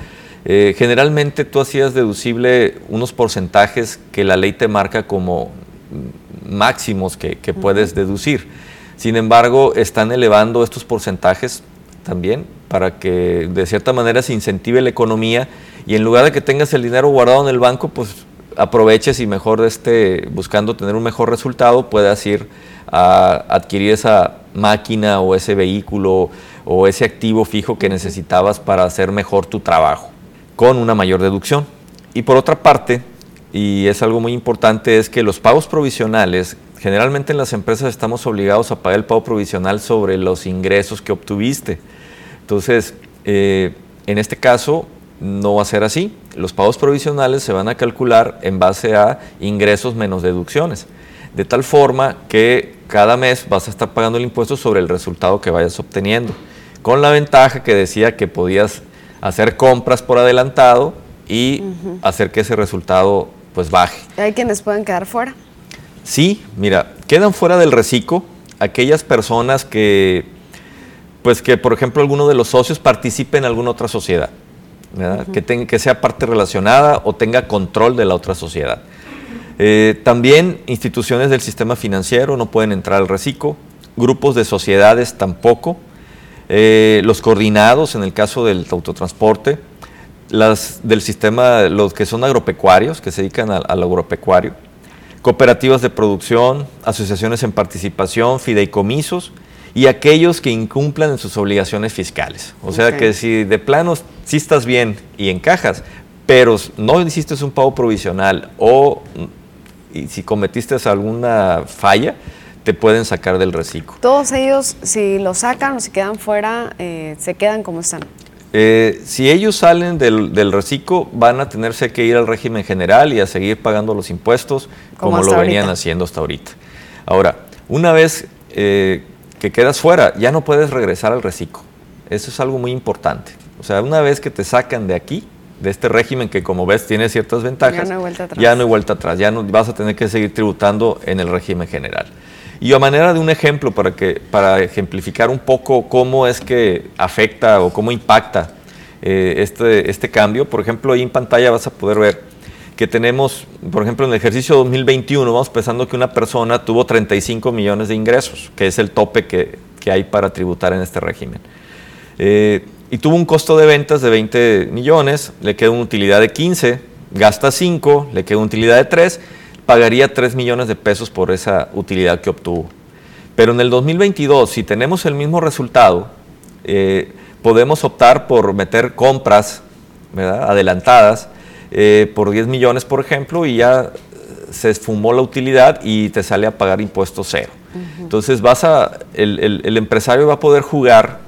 eh, generalmente tú hacías deducible unos porcentajes que la ley te marca como máximos que, que puedes deducir. Sin embargo, están elevando estos porcentajes también para que de cierta manera se incentive la economía y en lugar de que tengas el dinero guardado en el banco, pues aproveches y mejor este, buscando tener un mejor resultado, puedas ir a adquirir esa máquina o ese vehículo o ese activo fijo que necesitabas para hacer mejor tu trabajo, con una mayor deducción. Y por otra parte, y es algo muy importante, es que los pagos provisionales, generalmente en las empresas estamos obligados a pagar el pago provisional sobre los ingresos que obtuviste. Entonces, eh, en este caso, no va a ser así. Los pagos provisionales se van a calcular en base a ingresos menos deducciones, de tal forma que cada mes vas a estar pagando el impuesto sobre el resultado que vayas obteniendo, con la ventaja que decía que podías hacer compras por adelantado y hacer que ese resultado pues baje. ¿Hay quienes pueden quedar fuera? Sí, mira, quedan fuera del reciclo aquellas personas que, pues que por ejemplo alguno de los socios participe en alguna otra sociedad, que, que sea parte relacionada o tenga control de la otra sociedad. Eh, también instituciones del sistema financiero no pueden entrar al reciclo, grupos de sociedades tampoco, eh, los coordinados en el caso del autotransporte, las del sistema, los que son agropecuarios, que se dedican al, agropecuario, cooperativas de producción, asociaciones en participación, fideicomisos y aquellos que incumplan en sus obligaciones fiscales. O sea que si de plano sí estás bien y encajas, pero no hiciste un pago provisional o si cometiste alguna falla, te pueden sacar del reciclo. Todos ellos, si lo sacan o si quedan fuera, eh, se quedan como están. Eh, si ellos salen del, del, reciclo, van a tenerse que ir al régimen general y a seguir pagando los impuestos como, lo venían haciendo hasta ahorita. Ahora, una vez eh, que quedas fuera, ya no puedes regresar al reciclo. Eso es algo muy importante. O sea, una vez que te sacan de aquí, de este régimen que como ves tiene ciertas ventajas, ya no hay vuelta atrás, ya no, hay vuelta atrás, ya no vas a tener que seguir tributando en el régimen general. Y a manera de un ejemplo, para, que, para ejemplificar un poco cómo es que afecta o cómo impacta eh, este, este cambio, por ejemplo, ahí en pantalla vas a poder ver que tenemos, por ejemplo, en el ejercicio 2021, vamos pensando que una persona tuvo 35 millones de ingresos, que es el tope que, que hay para tributar en este régimen. Eh, y tuvo un costo de ventas de 20 millones, le queda una utilidad de 15, gasta 5, le queda una utilidad de 3 pagaría 3 millones de pesos por esa utilidad que obtuvo. Pero en el 2022, si tenemos el mismo resultado, eh, podemos optar por meter compras adelantadas eh, por 10 millones, por ejemplo, y ya se esfumó la utilidad y te sale a pagar impuestos cero. Entonces vas a, el, empresario va a poder jugar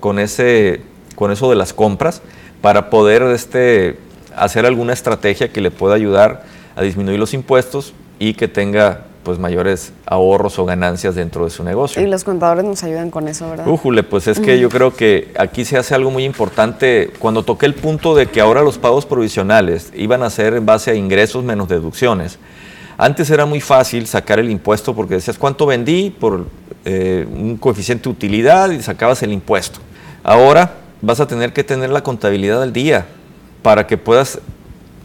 con, ese, con eso de las compras para poder este, hacer alguna estrategia que le pueda ayudar a disminuir los impuestos y que tenga pues mayores ahorros o ganancias dentro de su negocio. Y los contadores nos ayudan con eso, ¿verdad? Újule, pues es que yo creo que aquí se hace algo muy importante. Cuando toqué el punto de que ahora los pagos provisionales iban a ser en base a ingresos menos deducciones, antes era muy fácil sacar el impuesto porque decías cuánto vendí por eh, un coeficiente de utilidad y sacabas el impuesto. Ahora vas a tener que tener la contabilidad al día para que puedas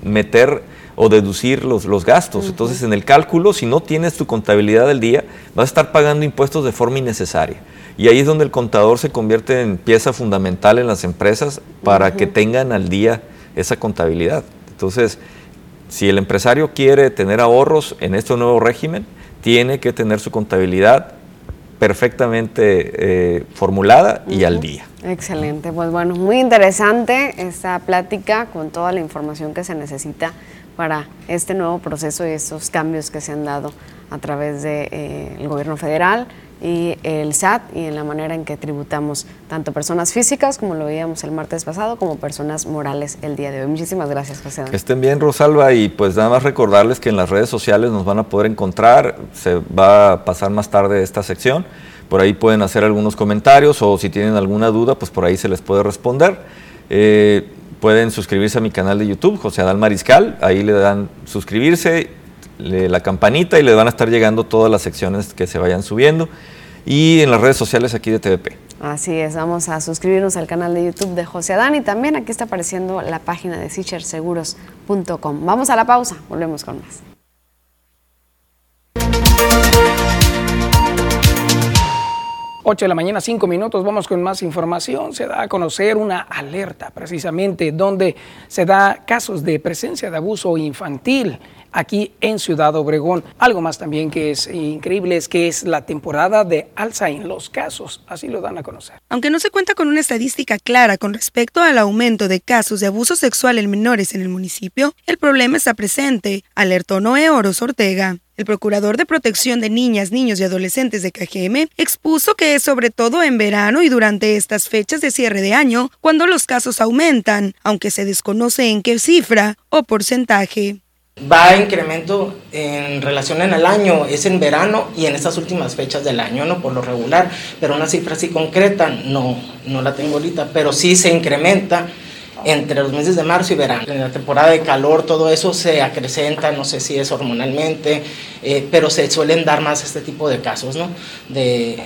meter o deducir los, los gastos. Entonces, en el cálculo, si no tienes tu contabilidad del día, vas a estar pagando impuestos de forma innecesaria. Y ahí es donde el contador se convierte en pieza fundamental en las empresas para que tengan al día esa contabilidad. Entonces, si el empresario quiere tener ahorros en este nuevo régimen, tiene que tener su contabilidad perfectamente eh, formulada y al día. Excelente, pues bueno, muy interesante esta plática con toda la información que se necesita para este nuevo proceso y estos cambios que se han dado a través del de, eh, gobierno federal y el SAT y en la manera en que tributamos tanto personas físicas, como lo veíamos el martes pasado, como personas morales el día de hoy. Muchísimas gracias, José. estén bien, Rosalba, y pues nada más recordarles que en las redes sociales nos van a poder encontrar, se va a pasar más tarde esta sección, por ahí pueden hacer algunos comentarios o si tienen alguna duda, pues por ahí se les puede responder. Eh, pueden suscribirse a mi canal de YouTube, José Adal Mariscal, ahí le dan suscribirse, la campanita y le van a estar llegando todas las secciones que se vayan subiendo y en las redes sociales aquí de TVP. Así es, vamos a suscribirnos al canal de YouTube de José Adán y también aquí está apareciendo la página de sicherseguros.com. Vamos a la pausa, volvemos con más. 8 de la mañana, 5 minutos, vamos con más información. Se da a conocer una alerta precisamente donde se da casos de presencia de abuso infantil aquí en Ciudad Obregón. Algo más también que es increíble es que es la temporada de alza en los casos, así lo dan a conocer. Aunque no se cuenta con una estadística clara con respecto al aumento de casos de abuso sexual en menores en el municipio, el problema está presente, alertó Noé Oros Ortega. El procurador de protección de niñas, niños y adolescentes de KGM expuso que es sobre todo en verano y durante estas fechas de cierre de año cuando los casos aumentan, aunque se desconoce en qué cifra o porcentaje. Va a incremento en relación en el año, es en verano y en estas últimas fechas del año, ¿no? Por lo regular, pero una cifra así concreta no, no la tengo ahorita, pero sí se incrementa entre los meses de marzo y verano. En la temporada de calor todo eso se acrecenta, no sé si es hormonalmente, eh, pero se suelen dar más este tipo de casos, ¿no? De,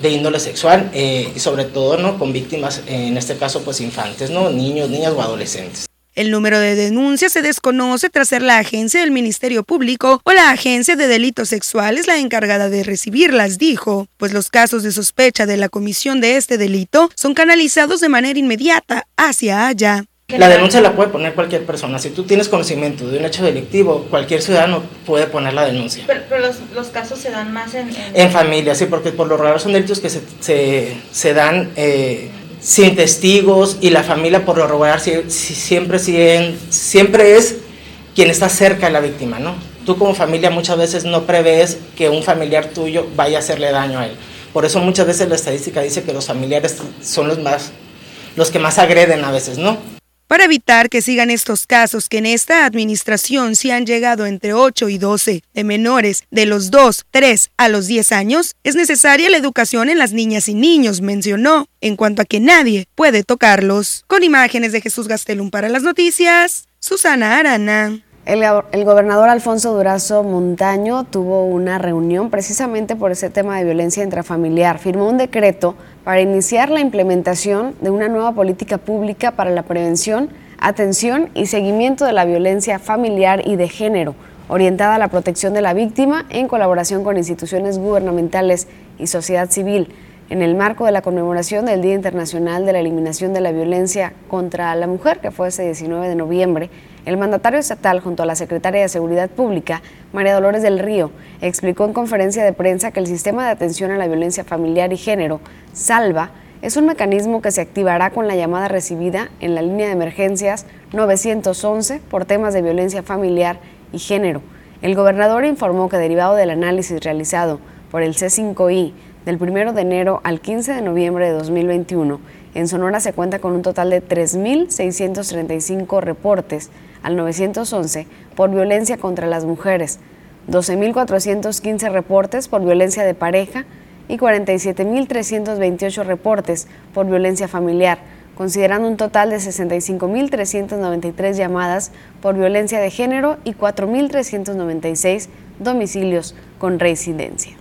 de índole sexual eh, y sobre todo, ¿no? Con víctimas, en este caso, pues infantes, ¿no? Niños, niñas o adolescentes. El número de denuncias se desconoce tras ser la agencia del Ministerio Público o la agencia de delitos sexuales la encargada de recibirlas, dijo, pues los casos de sospecha de la comisión de este delito son canalizados de manera inmediata hacia allá. La denuncia la puede poner cualquier persona. Si tú tienes conocimiento de un hecho delictivo, cualquier ciudadano puede poner la denuncia. Pero, los, los, casos se dan más en, en... En familia, sí, porque por lo raro son delitos que se, se, se dan eh, sin testigos y la familia por lo regular siempre, siempre es quien está cerca de la víctima, ¿no? Tú como familia muchas veces no prevés que un familiar tuyo vaya a hacerle daño a él. Por eso muchas veces la estadística dice que los familiares son los más los que más agreden a veces, ¿no? Para evitar que sigan estos casos que en esta administración sí han llegado entre 8 y 12 de menores de los 2, 3 a los 10 años, es necesaria la educación en las niñas y niños, mencionó, en cuanto a que nadie puede tocarlos. Con imágenes de Jesús Gastelum para las noticias, Susana Arana. El, gobernador Alfonso Durazo Montaño tuvo una reunión precisamente por ese tema de violencia intrafamiliar. Firmó un decreto para iniciar la implementación de una nueva política pública para la prevención, atención y seguimiento de la violencia familiar y de género, orientada a la protección de la víctima en colaboración con instituciones gubernamentales y sociedad civil en el marco de la conmemoración del Día Internacional de la Eliminación de la Violencia contra la Mujer, que fue ese 19 de noviembre, el mandatario estatal, junto a la secretaria de Seguridad Pública, María Dolores del Río, explicó en conferencia de prensa que el sistema de atención a la violencia familiar y género, SALVA, es un mecanismo que se activará con la llamada recibida en la línea de emergencias 911 por temas de violencia familiar y género. El gobernador informó que derivado del análisis realizado por el C5I del 1 de enero al 15 de noviembre de 2021, en Sonora se cuenta con un total de 3.635 reportes al 911 por violencia contra las mujeres, 12.415 reportes por violencia de pareja y 47.328 reportes por violencia familiar, considerando un total de 65.393 llamadas por violencia de género y 4.396 domicilios con reincidencia.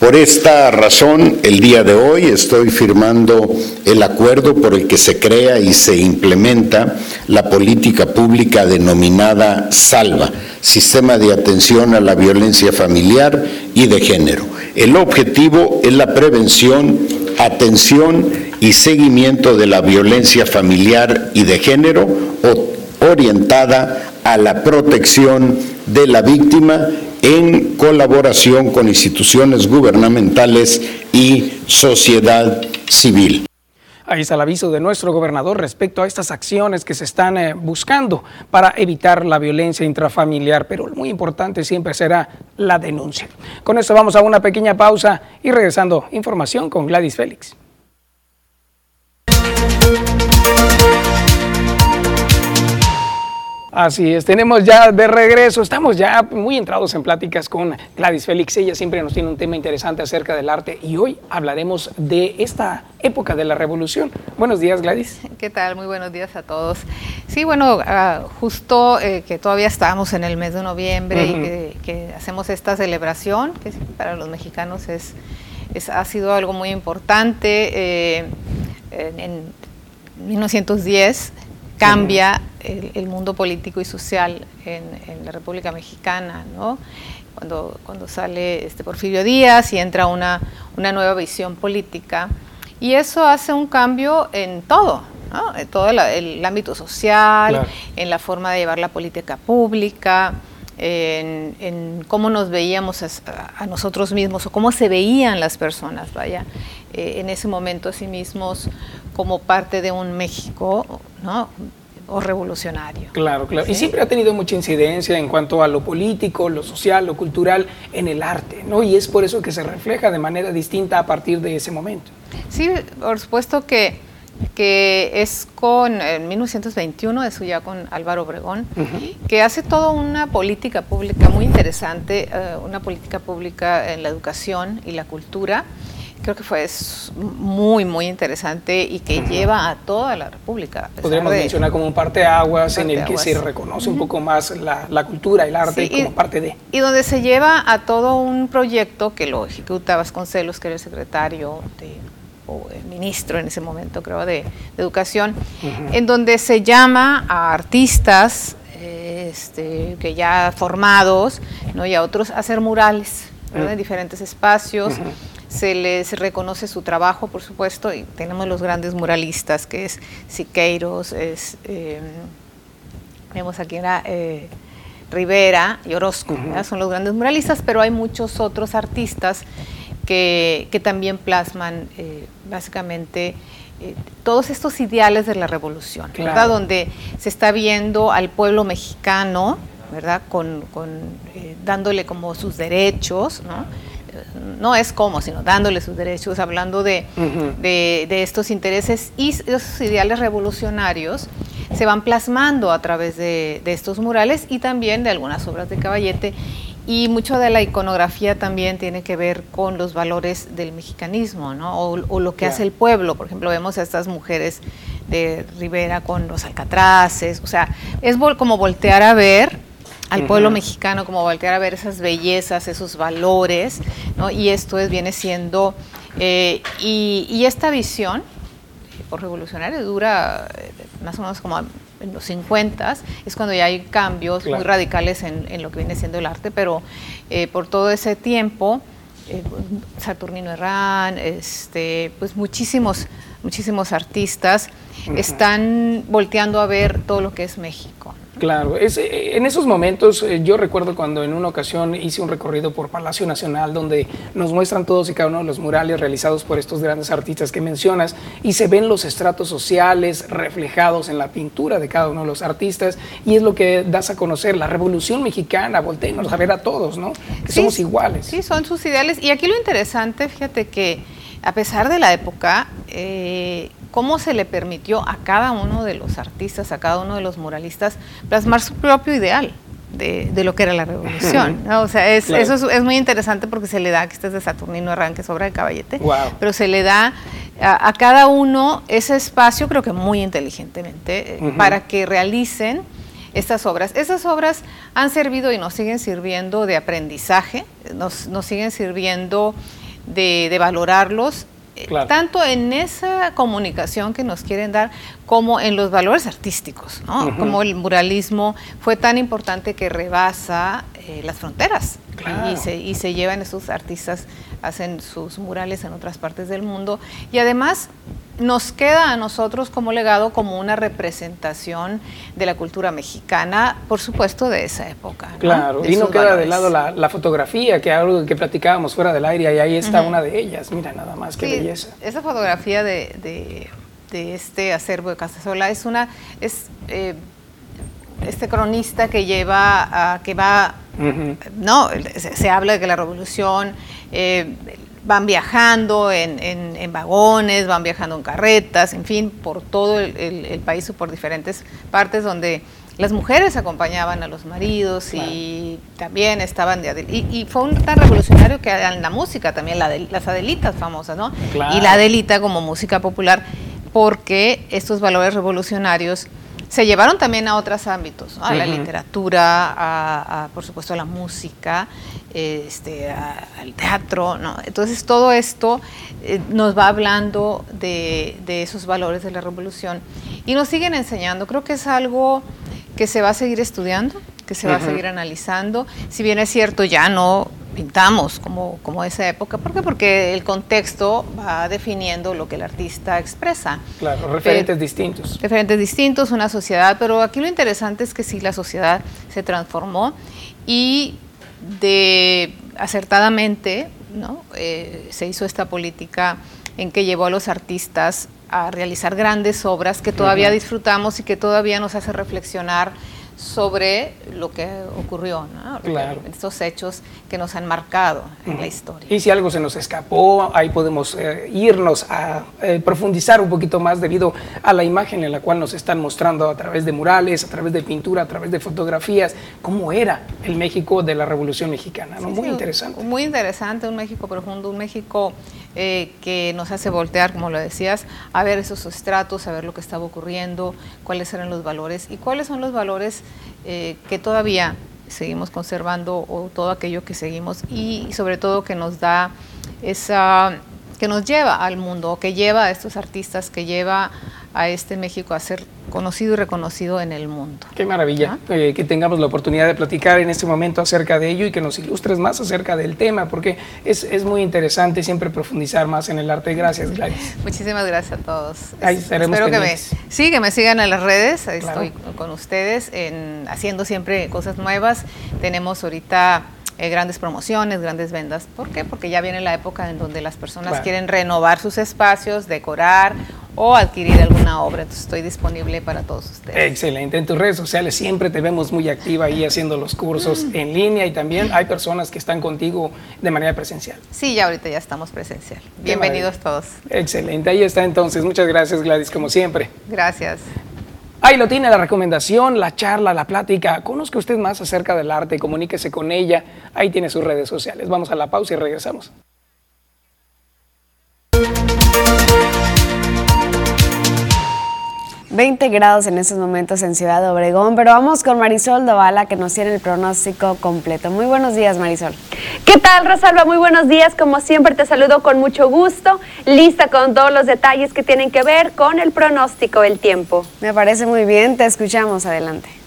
Por esta razón, el día de hoy estoy firmando el acuerdo por el que se crea y se implementa la política pública denominada SALVA, Sistema de Atención a la Violencia Familiar y de Género. El objetivo es la prevención, atención y seguimiento de la violencia familiar y de género orientada a la protección de la víctima en colaboración con instituciones gubernamentales y sociedad civil. Ahí está el aviso de nuestro gobernador respecto a estas acciones que se están eh, buscando para evitar la violencia intrafamiliar, pero muy importante siempre será la denuncia. Con esto vamos a una pequeña pausa y regresando información con Gladys Félix. Así es, tenemos ya de regreso, estamos ya muy entrados en pláticas con Gladys Félix, ella siempre nos tiene un tema interesante acerca del arte y hoy hablaremos de esta época de la revolución. Buenos días Gladys. ¿Qué tal? Muy buenos días a todos. Sí, bueno, uh, justo eh, que todavía estamos en el mes de noviembre uh -huh. y que, que, hacemos esta celebración, que para los mexicanos es, es ha sido algo muy importante. Eh, en, en 1910 cambia el, el, mundo político y social en, en, la República Mexicana, ¿no? Cuando, cuando sale este Porfirio Díaz y entra una, una nueva visión política. Y eso hace un cambio en todo, ¿no? en todo el, el ámbito social, claro. en la forma de llevar la política pública, en, en cómo nos veíamos a, a, nosotros mismos o cómo se veían las personas, vaya, eh, en ese momento a sí mismos como parte de un México, ¿no? o revolucionario. Claro, claro. Y siempre ha tenido mucha incidencia en cuanto a lo político, lo social, lo cultural en el arte, ¿no? Y es por eso que se refleja de manera distinta a partir de ese momento. Sí, por supuesto que, que es con, en 1921, es ya con Álvaro Obregón, que hace toda una política pública muy interesante, eh, una política pública en la educación y la cultura, creo que fue muy, muy interesante y que lleva a toda la República. Podríamos mencionar como un parte aguas en el que se reconoce un poco más la, cultura, el arte como parte de. Y donde se lleva a todo un proyecto que lo ejecuta Vasconcelos, que era el secretario de, o el ministro en ese momento, creo, de, educación, en donde se llama a artistas este, que ya formados ¿no? y a otros a hacer murales en diferentes espacios. Se les reconoce su trabajo, por supuesto, y tenemos los grandes muralistas, que es Siqueiros, es, em, vemos aquí era eh, Rivera y Orozco, son los grandes muralistas, pero hay muchos otros artistas que, también plasman eh, básicamente eh, todos estos ideales de la revolución, ¿verdad? Donde se está viendo al pueblo mexicano, ¿verdad? Con, dándole como sus derechos, ¿no? no es como, sino dándole sus derechos, hablando de, estos intereses y esos ideales revolucionarios se van plasmando a través de, estos murales y también de algunas obras de Caballete. Y mucho de la iconografía también tiene que ver con los valores del mexicanismo, ¿no? O, lo que hace el pueblo. Por ejemplo, vemos a estas mujeres de Rivera con los alcatraces. O sea, es como voltear a ver al pueblo mexicano, como voltear a ver esas bellezas, esos valores, ¿no? y esto es, viene siendo, eh, y, esta visión, por revolucionaria, dura eh, más o menos como en los 50, es cuando ya hay cambios muy radicales en, lo que viene siendo el arte, pero eh, por todo ese tiempo, Saturnino Herrán, este, pues muchísimos, muchísimos artistas están volteando a ver todo lo que es México. Claro, es, eh, en esos momentos eh, yo recuerdo cuando en una ocasión hice un recorrido por Palacio Nacional donde nos muestran todos y cada uno de los murales realizados por estos grandes artistas que mencionas y se ven los estratos sociales reflejados en la pintura de cada uno de los artistas y es lo que das a conocer, la revolución mexicana, volteemos a ver a todos, ¿no? Que somos iguales. Sí, son sus ideales y aquí lo interesante, fíjate que a pesar de la época, eh, cómo se le permitió a cada uno de los artistas, a cada uno de los muralistas, plasmar su propio ideal. De, lo que era la revolución. O sea, eso es, muy interesante porque se le da, que este es de Saturnino Arranque, obra de Caballete, pero se le da a, cada uno ese espacio, creo que muy inteligentemente, eh, para que realicen estas obras. Esas obras han servido y nos siguen sirviendo de aprendizaje, nos, nos siguen sirviendo de, de valorarlos tanto en esa comunicación que nos quieren dar como en los valores artísticos, ¿no? Como el muralismo fue tan importante que rebasa eh, las fronteras y, se, y se llevan esos artistas, hacen sus murales en otras partes del mundo. Y además nos queda a nosotros como legado como una representación de la cultura mexicana, por supuesto, de esa época. Claro, y no queda de lado la, fotografía, que algo que platicábamos fuera del aire, y ahí está una de ellas, mira nada más, qué belleza. Esa fotografía de, este acervo de Casasola es una, es eh, este cronista que lleva, a, que va, no, se, habla de que la revolución... Eh, van viajando en, vagones, van viajando en carretas, en fin, por todo el, país o por diferentes partes donde las mujeres acompañaban a los maridos y también estaban de y, y, fue un tan revolucionario que en la música también la de, las Adelitas famosas, ¿no? Y la Adelita como música popular porque estos valores revolucionarios se llevaron también a otros ámbitos, a la literatura, a, por supuesto a la música, este, al teatro, ¿no? Entonces todo esto eh, nos va hablando de, esos valores de la revolución y nos siguen enseñando. Creo que es algo que se va a seguir estudiando, que se va a seguir analizando. Si bien es cierto, ya no pintamos como, como esa época. ¿Por qué? Porque el contexto va definiendo lo que el artista expresa. Claro, referentes distintos. Referentes distintos, una sociedad, pero aquí lo interesante es que sí, la sociedad se transformó y de acertadamente ¿no? Eh, se hizo esta política en que llevó a los artistas a realizar grandes obras que todavía disfrutamos y que todavía nos hace reflexionar sobre lo que ocurrió, ¿no? Claro. estos hechos que nos han marcado en la historia. Y si algo se nos escapó, ahí podemos eh, irnos a eh, profundizar un poquito más debido a la imagen en la cual nos están mostrando a través de murales, a través de pintura, a través de fotografías, cómo era el México de la Revolución Mexicana. ¿no? Sí, Muy sí, interesante. Muy interesante, un México profundo, un México eh, que nos hace voltear, como lo decías, a ver esos estratos, a ver lo que estaba ocurriendo, cuáles eran los valores y cuáles son los valores eh, que todavía seguimos conservando o todo aquello que seguimos y sobre todo que nos da esa que nos lleva al mundo, que lleva a estos artistas, que lleva a este México a ser conocido y reconocido en el mundo. Qué maravilla eh, que tengamos la oportunidad de platicar en este momento acerca de ello y que nos ilustres más acerca del tema, porque es, es muy interesante siempre profundizar más en el arte. Gracias, Gladys. Muchísimas gracias a todos. Ahí estaremos Espero que me, sí, que me sigan en las redes. Ahí Claro. Estoy con ustedes en, haciendo siempre cosas nuevas. Tenemos ahorita eh, grandes promociones, grandes ventas. ¿Por qué? Porque ya viene la época en donde las personas Claro. quieren renovar sus espacios, decorar o adquirir alguna obra. Entonces estoy disponible para todos ustedes. Excelente. En tus redes sociales siempre te vemos muy activa ahí haciendo los cursos Mm. en línea y también hay personas que están contigo de manera presencial. Sí, ya ahorita ya estamos presencial. Bienvenidos todos. Excelente. Ahí está entonces. Muchas gracias, Gladys, como siempre. Gracias. Ahí lo tiene la recomendación, la charla, la plática. Conozca usted más acerca del arte, comuníquese con ella. Ahí tiene sus redes sociales. Vamos a la pausa y regresamos. 20 grados en estos momentos en Ciudad Obregón, pero vamos con Marisol Dovala que nos tiene el pronóstico completo. Muy buenos días, Marisol. ¿Qué tal, Rosalba? Muy buenos días. Como siempre, te saludo con mucho gusto, lista con todos los detalles que tienen que ver con el pronóstico del tiempo. Me parece muy bien, te escuchamos, adelante.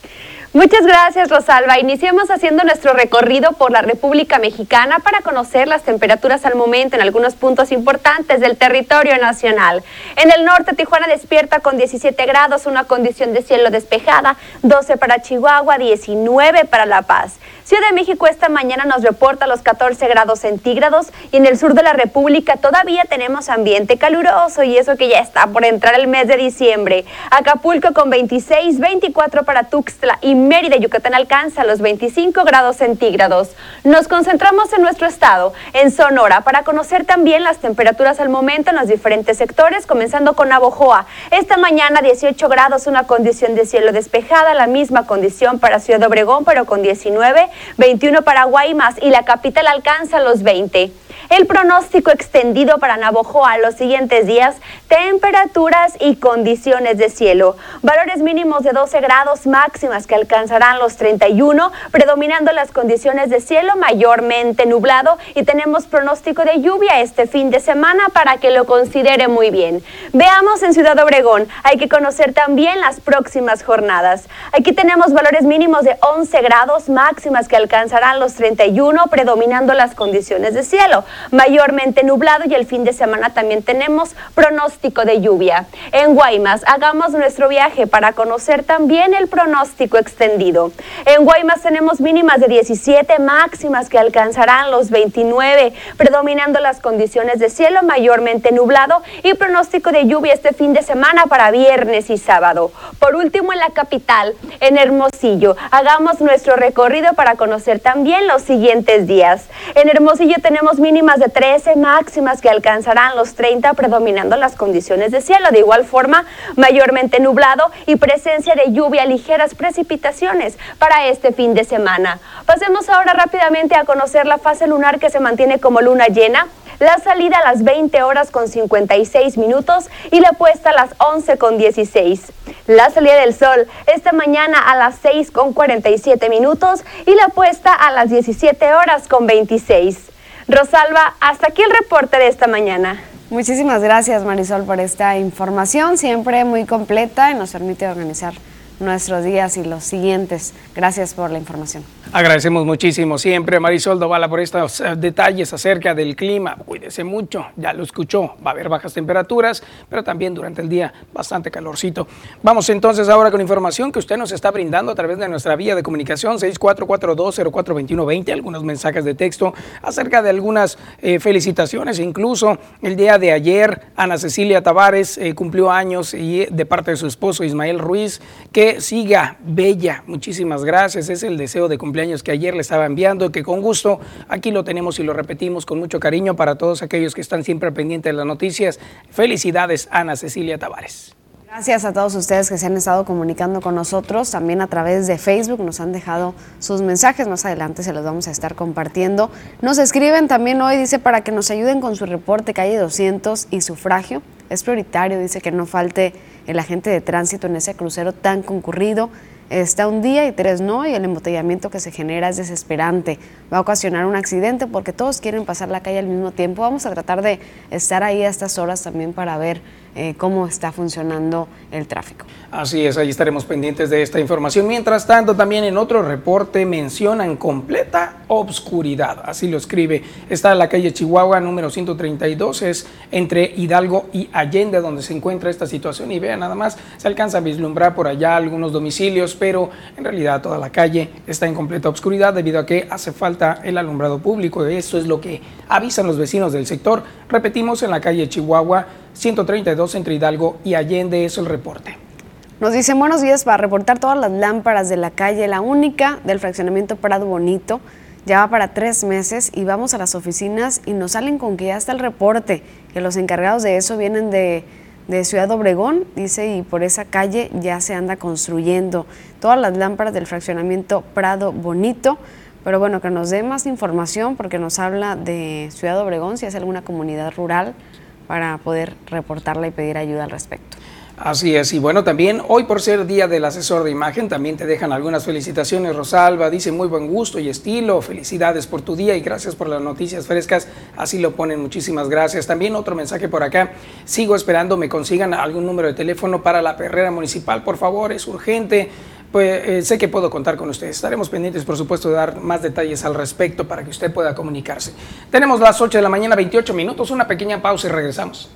Muchas gracias, Rosalba. Iniciamos haciendo nuestro recorrido por la República Mexicana para conocer las temperaturas al momento en algunos puntos importantes del territorio nacional. En el norte, Tijuana despierta con 17 grados, una condición de cielo despejada, 12 para Chihuahua, 19 para La Paz. Ciudad de México esta mañana nos reporta los 14 grados centígrados y en el sur de la República todavía tenemos ambiente caluroso y eso que ya está por entrar el mes de diciembre. Acapulco con 26, 24 para Tuxtla y Mérida, Yucatán alcanza los 25 grados centígrados. Nos concentramos en nuestro estado, en Sonora, para conocer también las temperaturas al momento en los diferentes sectores, comenzando con Navojoa. Esta mañana 18 grados, una condición de cielo despejada, la misma condición para Ciudad Obregón, pero con 19, 21 para Guaymas y la capital alcanza los 20. El pronóstico extendido para Navojoa los siguientes días, temperaturas y condiciones de cielo. Valores mínimos de 12 grados máximas que alcanzarán los 31, predominando las condiciones de cielo mayormente nublado y tenemos pronóstico de lluvia este fin de semana para que lo considere muy bien. Veamos en Ciudad Obregón, hay que conocer también las próximas jornadas. Aquí tenemos valores mínimos de 11 grados máximas que alcanzarán los 31, predominando las condiciones de cielo, mayormente nublado y el fin de semana también tenemos pronóstico de lluvia. En Guaymas, hagamos nuestro viaje para conocer también el pronóstico extendido. En Guaymas tenemos mínimas de 17 máximas que alcanzarán los 29, predominando las condiciones de cielo mayormente nublado y pronóstico de lluvia este fin de semana para viernes y sábado. Por último, en la capital, en Hermosillo, hagamos nuestro recorrido para conocer también los siguientes días. En Hermosillo tenemos mínimas de 13 máximas que alcanzarán los 30, predominando las condiciones de cielo. De igual forma, mayormente nublado y presencia de lluvia, ligeras precipitaciones para este fin de semana. Pasemos ahora rápidamente a conocer la fase lunar que se mantiene como luna llena. La salida a las 20 horas con 56 minutos y la puesta a las 11 con 16. La salida del sol esta mañana a las 6 con 47 minutos y la puesta a las 17 horas con 26. Rosalba, hasta aquí el reporte de esta mañana. Muchísimas gracias Marisol por esta información, siempre muy completa y nos permite organizar nuestros días y los siguientes. Gracias por la información. Agradecemos muchísimo siempre a Marisol Dovala por estos eh, detalles acerca del clima. Cuídese mucho, ya lo escuchó, va a haber bajas temperaturas, pero también durante el día bastante calorcito. Vamos entonces ahora con información que usted nos está brindando a través de nuestra vía de comunicación 6442042120, algunos mensajes de texto acerca de algunas eh, felicitaciones, incluso el día de ayer Ana Cecilia Tavares eh, cumplió años y de parte de su esposo Ismael Ruiz, que siga bella. Muchísimas gracias, es el deseo de cumplir años que ayer le estaba enviando, que con gusto aquí lo tenemos y lo repetimos con mucho cariño para todos aquellos que están siempre pendientes de las noticias. Felicidades, Ana Cecilia Tavares. Gracias a todos ustedes que se han estado comunicando con nosotros, también a través de Facebook nos han dejado sus mensajes, más adelante se los vamos a estar compartiendo. Nos escriben también hoy, dice, para que nos ayuden con su reporte calle 200 y sufragio. Es prioritario, dice que no falte el agente de tránsito en ese crucero tan concurrido está un día y tres no, y el embotellamiento que se genera es desesperante. Va a ocasionar un accidente porque todos quieren pasar la calle al mismo tiempo. Vamos a tratar de estar ahí a estas horas también para ver eh, cómo está funcionando el tráfico. Así es, ahí estaremos pendientes de esta información. Mientras tanto, también en otro reporte mencionan completa obscuridad, así lo escribe. Está en la calle Chihuahua número 132, es entre Hidalgo y Allende donde se encuentra esta situación y vean nada más, se alcanza a vislumbrar por allá algunos domicilios, pero en realidad toda la calle está en completa obscuridad debido a que hace falta el alumbrado público. Eso es lo que avisan los vecinos del sector. Repetimos, en la calle Chihuahua 132 entre Hidalgo y Allende es el reporte. Nos dicen buenos días para reportar todas las lámparas de la calle, la única del fraccionamiento Prado Bonito. Ya va para tres meses y vamos a las oficinas y nos salen con que ya está el reporte, que los encargados de eso vienen de, de Ciudad Obregón, dice, y por esa calle ya se anda construyendo todas las lámparas del fraccionamiento Prado Bonito. Pero bueno, que nos dé más información porque nos habla de Ciudad Obregón, si es alguna comunidad rural para poder reportarla y pedir ayuda al respecto. Así es, y bueno, también hoy por ser Día del Asesor de Imagen, también te dejan algunas felicitaciones, Rosalba, dice muy buen gusto y estilo, felicidades por tu día y gracias por las noticias frescas, así lo ponen, muchísimas gracias. También otro mensaje por acá, sigo esperando me consigan algún número de teléfono para la perrera municipal, por favor, es urgente, pues eh, sé que puedo contar con ustedes. Estaremos pendientes, por supuesto, de dar más detalles al respecto para que usted pueda comunicarse. Tenemos las 8 de la mañana, 28 minutos, una pequeña pausa y regresamos.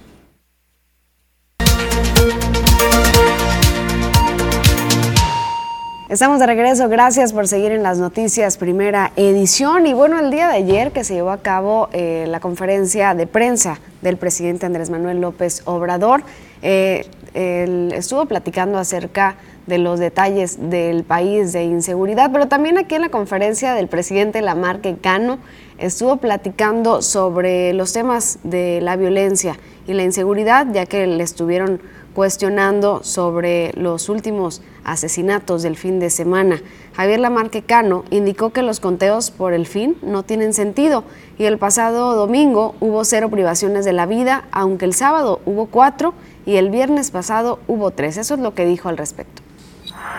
Estamos de regreso, gracias por seguir en las noticias, primera edición. Y bueno, el día de ayer que se llevó a cabo eh, la conferencia de prensa del presidente Andrés Manuel López Obrador, eh, estuvo platicando acerca de los detalles del país de inseguridad, pero también aquí en la conferencia del presidente Lamarque Cano estuvo platicando sobre los temas de la violencia y la inseguridad, ya que le estuvieron cuestionando sobre los últimos asesinatos del fin de semana. Javier Lamarque Cano indicó que los conteos por el fin no tienen sentido y el pasado domingo hubo cero privaciones de la vida, aunque el sábado hubo cuatro y el viernes pasado hubo tres. Eso es lo que dijo al respecto.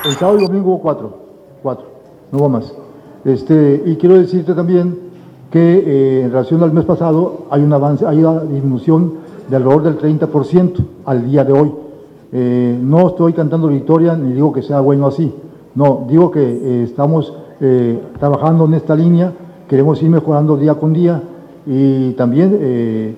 El sábado y domingo hubo cuatro, cuatro, no hubo más. Este, y quiero decirte también que eh, en relación al mes pasado hay un avance, hay una disminución de alrededor del 30% al día de hoy. Eh, no estoy cantando victoria ni digo que sea bueno así. No, digo que eh, estamos trabajando en esta línea, queremos ir mejorando día con día y también,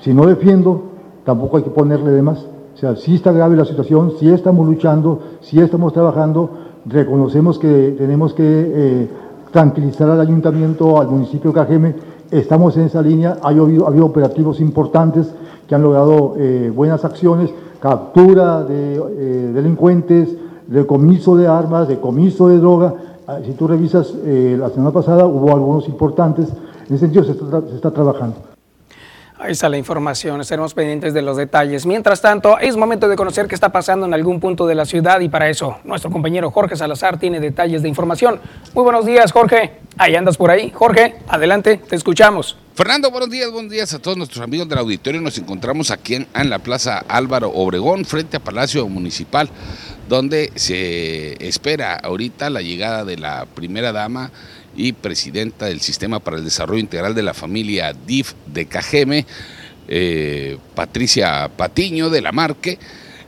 si no defiendo, tampoco hay que ponerle de más. O sea, sí está grave la situación, sí estamos luchando, sí estamos trabajando, reconocemos que tenemos que eh, tranquilizar al ayuntamiento, al municipio de Cajeme, estamos en esa línea, ha habido, operativos importantes que han logrado eh, buenas acciones, captura de eh, delincuentes, decomiso de armas, decomiso de droga. Ah, si tú revisas, la semana pasada hubo algunos importantes, en ese sentido se está trabajando. Ahí está la información, estaremos pendientes de los detalles. Mientras tanto, es momento de conocer qué está pasando en algún punto de la ciudad y para eso nuestro compañero Jorge Salazar tiene detalles de información. Muy buenos días, Jorge. Ahí andas por ahí. Jorge, adelante, te escuchamos. Fernando, buenos días, buenos días a todos nuestros amigos del auditorio. Nos encontramos aquí en, en la Plaza Álvaro Obregón, frente a Palacio Municipal, donde se espera ahorita la llegada de la primera dama y presidenta del Sistema para el Desarrollo Integral de la Familia DIF de Cajeme, eh, Patricia Patiño de la Marque,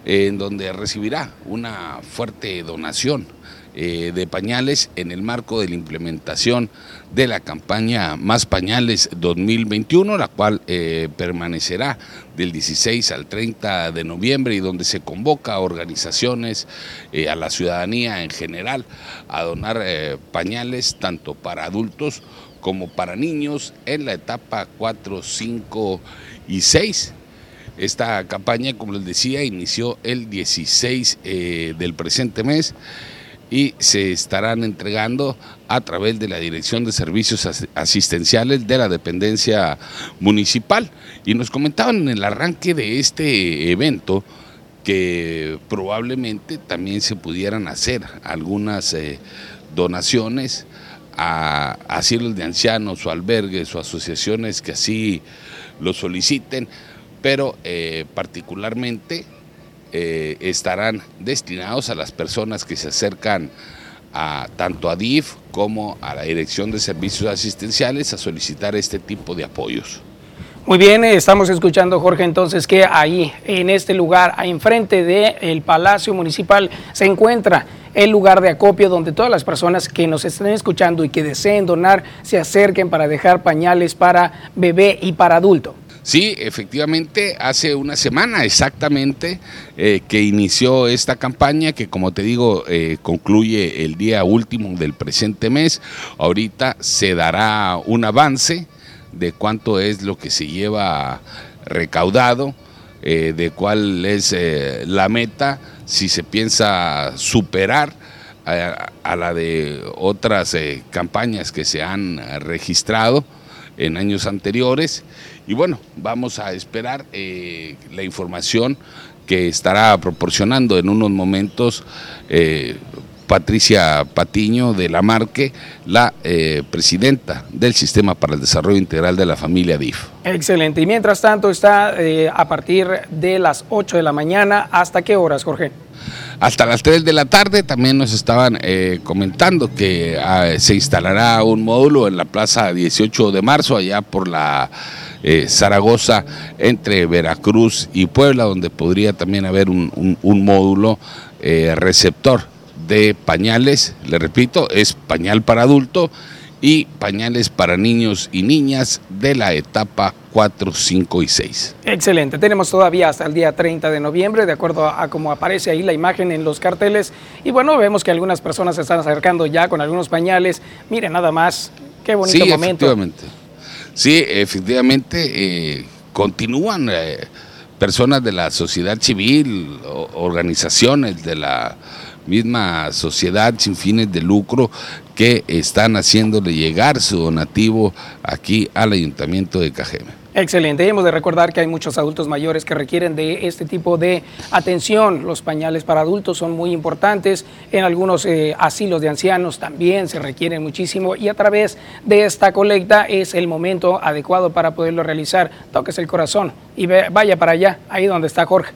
en donde recibirá una fuerte donación eh, de pañales en el marco de la implementación de la campaña Más Pañales 2021, la cual eh, permanecerá del 16 al 30 de noviembre y donde se convoca a organizaciones, eh, a la ciudadanía en general, a donar pañales tanto para adultos como para niños en la etapa 4, 5 y 6. Esta campaña, como les decía, inició el 16 del presente mes y se estarán entregando a través de la Dirección de Servicios Asistenciales de la dependencia municipal. Y nos comentaban en el arranque de este evento que probablemente también se pudieran hacer algunas eh, donaciones a asilos de ancianos o albergues o asociaciones que así lo soliciten, pero eh, particularmente eh, estarán destinados a las personas que se acercan a tanto a DIF como a la Dirección de Servicios Asistenciales a solicitar este tipo de apoyos. Muy bien, eh, estamos escuchando, Jorge, entonces que ahí, en este lugar, enfrente del Palacio Municipal, se encuentra el lugar de acopio donde todas las personas que nos estén escuchando y que deseen donar se acerquen para dejar pañales para bebé y para adulto. Sí, efectivamente, hace una semana exactamente eh, que inició esta campaña que como te digo eh, concluye el día último del presente mes. Ahorita se dará un avance de cuánto es lo que se lleva recaudado, eh, de cuál es la meta, si se piensa superar a la de otras campañas que se han registrado en años anteriores. Y bueno, vamos a esperar eh, la información que estará proporcionando en unos momentos eh, Patricia Patiño de la Marque, la eh, presidenta del Sistema para el Desarrollo Integral de la Familia DIF. Excelente. Y mientras tanto está a partir de las 8 de la mañana, ¿hasta qué horas, Jorge? Hasta las 3 de la tarde también nos estaban comentando que ah, se instalará un módulo en la plaza 18 de marzo, allá por la eh, Zaragoza entre Veracruz y Puebla, donde podría también haber un, módulo eh, receptor de pañales, le repito, es pañal para adulto y pañales para niños y niñas de la etapa 4, 5 y 6. Excelente, tenemos todavía hasta el día 30 de noviembre, de acuerdo a, cómo aparece ahí la imagen en los carteles. Y bueno, vemos que algunas personas se están acercando ya con algunos pañales. Miren nada más, qué bonito sí, momento. Efectivamente. Sí, efectivamente, eh, continúan eh, personas de la sociedad civil, organizaciones de la misma sociedad sin fines de lucro que están haciéndole llegar su donativo aquí al Ayuntamiento de Cajeme. Excelente. hemos de recordar que hay muchos adultos mayores que requieren de este tipo de atención. Los pañales para adultos son muy importantes. En algunos eh, asilos de ancianos también se requieren muchísimo y a través de esta colecta es el momento adecuado para poderlo realizar. Toques el corazón y vaya para allá, ahí donde está Jorge.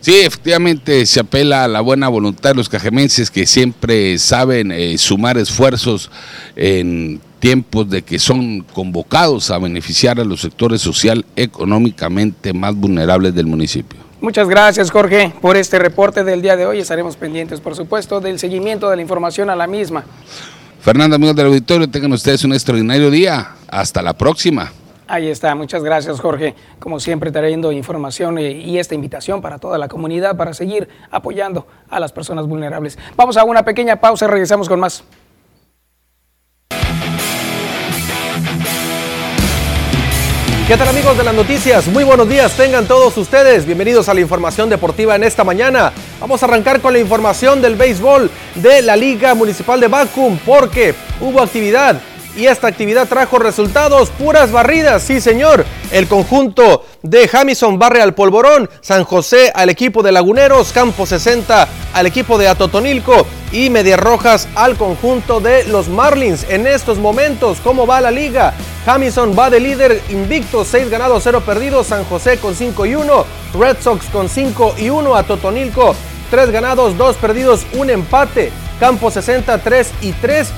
Sí, efectivamente se apela a la buena voluntad de los cajemenses que siempre saben eh, sumar esfuerzos en tiempos de que son convocados a beneficiar a los sectores social económicamente más vulnerables del municipio. Muchas gracias Jorge por este reporte del día de hoy. Estaremos pendientes, por supuesto, del seguimiento de la información a la misma. Fernando, amigos del auditorio, tengan ustedes un extraordinario día. Hasta la próxima. Ahí está, muchas gracias Jorge. Como siempre trayendo información eh, y esta invitación para toda la comunidad para seguir apoyando a las personas vulnerables. Vamos a una pequeña pausa, regresamos con más. ¿Qué tal amigos de las noticias? Muy buenos días, tengan todos ustedes. Bienvenidos a la información deportiva en esta mañana. Vamos a arrancar con la información del béisbol de la Liga Municipal de Bacum porque hubo actividad y esta actividad trajo resultados, puras barridas, sí señor. El conjunto de Jamison barre al Polvorón, San José al equipo de Laguneros, Campo 60 al equipo de Atotonilco y Medias Rojas al conjunto de los Marlins. En estos momentos, ¿cómo va la liga? Jamison va de líder invicto, 6 ganados, 0 perdidos, San José con 5 y 1, Red Sox con 5 y 1, Atotonilco 3 ganados, 2 perdidos, un empate. Campo 63 y 3.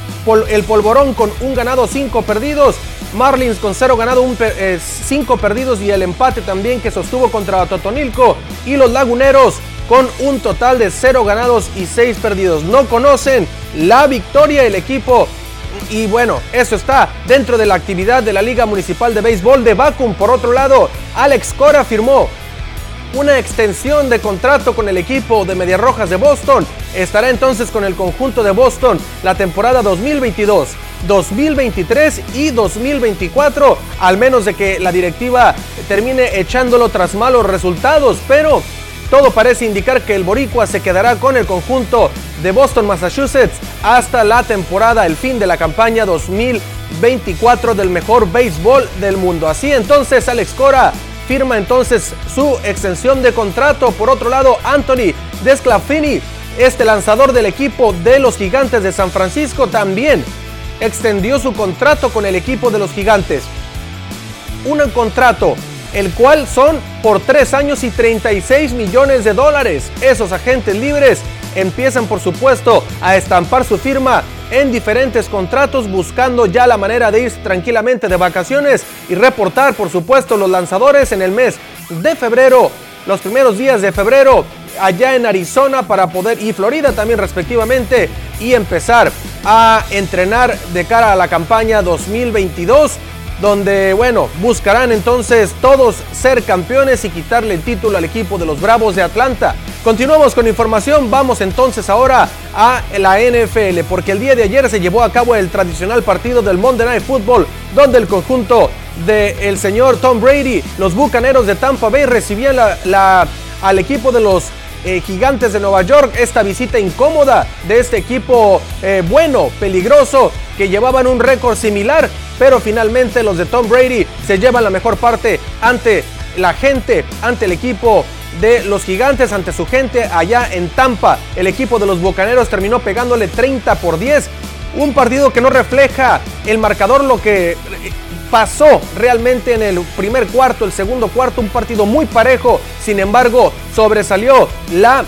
el Polvorón con un ganado, 5 perdidos. Marlins con 0 ganado, 5 eh, perdidos y el empate también que sostuvo contra Totonilco. Y los Laguneros con un total de 0 ganados y 6 perdidos. No conocen la victoria del equipo y bueno, eso está dentro de la actividad de la Liga Municipal de Béisbol de Vacum. Por otro lado, Alex Cora firmó una extensión de contrato con el equipo de Medias Rojas de Boston. Estará entonces con el conjunto de Boston la temporada 2022, 2023 y 2024, al menos de que la directiva termine echándolo tras malos resultados, pero todo parece indicar que el Boricua se quedará con el conjunto de Boston, Massachusetts, hasta la temporada, el fin de la campaña 2024 del mejor béisbol del mundo. Así entonces, Alex Cora firma entonces su extensión de contrato. Por otro lado, Anthony Desclafini, este lanzador del equipo de los Gigantes de San Francisco, también extendió su contrato con el equipo de los Gigantes. Un contrato el cual son por tres años y 36 millones de dólares. Esos agentes libres empiezan por supuesto a estampar su firma en diferentes contratos buscando ya la manera de ir tranquilamente de vacaciones y reportar por supuesto los lanzadores en el mes de febrero, los primeros días de febrero allá en Arizona para poder y Florida también respectivamente y empezar a entrenar de cara a la campaña 2022 donde, bueno, buscarán entonces todos ser campeones y quitarle el título al equipo de los Bravos de Atlanta. Continuamos con información, vamos entonces ahora a la NFL, porque el día de ayer se llevó a cabo el tradicional partido del Monday Night Football, donde el conjunto del señor Tom Brady, los Bucaneros de Tampa Bay, recibían la, al equipo de los eh, gigantes de Nueva York, esta visita incómoda de este equipo eh, bueno, peligroso, que llevaban un récord similar, pero finalmente los de Tom Brady se llevan la mejor parte ante la gente, ante el equipo de los gigantes, ante su gente allá en Tampa. El equipo de los Bocaneros terminó pegándole 30 por 10. Un partido que no refleja el marcador, lo que pasó realmente en el primer cuarto, el segundo cuarto, un partido muy parejo. Sin embargo, sobresalió la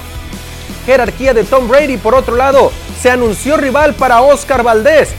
jerarquía de Tom Brady. Por otro lado, se anunció rival para Oscar Valdés.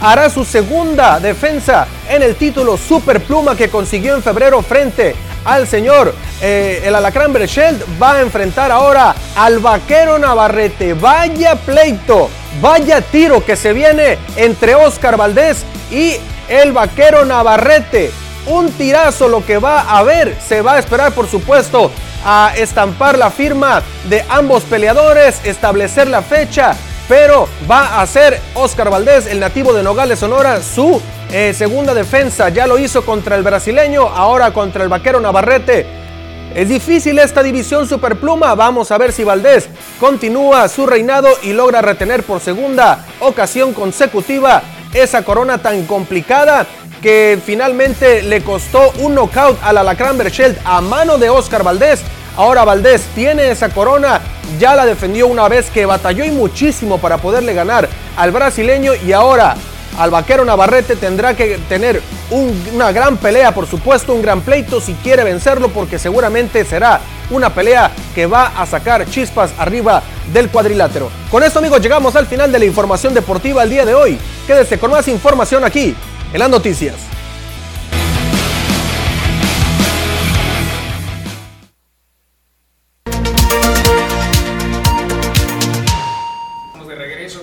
Hará su segunda defensa en el título Super Pluma que consiguió en febrero frente al señor eh, el Alacrán Berchelt. Va a enfrentar ahora al vaquero Navarrete. Vaya pleito, vaya tiro que se viene entre Oscar Valdés y el vaquero Navarrete. Un tirazo lo que va a haber. Se va a esperar, por supuesto, a estampar la firma de ambos peleadores, establecer la fecha. Pero va a ser Oscar Valdés, el nativo de Nogales, Sonora, su eh, segunda defensa. Ya lo hizo contra el brasileño, ahora contra el vaquero Navarrete. Es difícil esta división superpluma. Vamos a ver si Valdés continúa su reinado y logra retener por segunda ocasión consecutiva esa corona tan complicada que finalmente le costó un knockout al Alacrán Berchelt a mano de Oscar Valdés. Ahora Valdés tiene esa corona, ya la defendió una vez que batalló y muchísimo para poderle ganar al brasileño y ahora al vaquero Navarrete tendrá que tener una gran pelea, por supuesto, un gran pleito si quiere vencerlo, porque seguramente será una pelea que va a sacar chispas arriba del cuadrilátero. Con esto, amigos, llegamos al final de la información deportiva el día de hoy. Quédese con más información aquí en las noticias.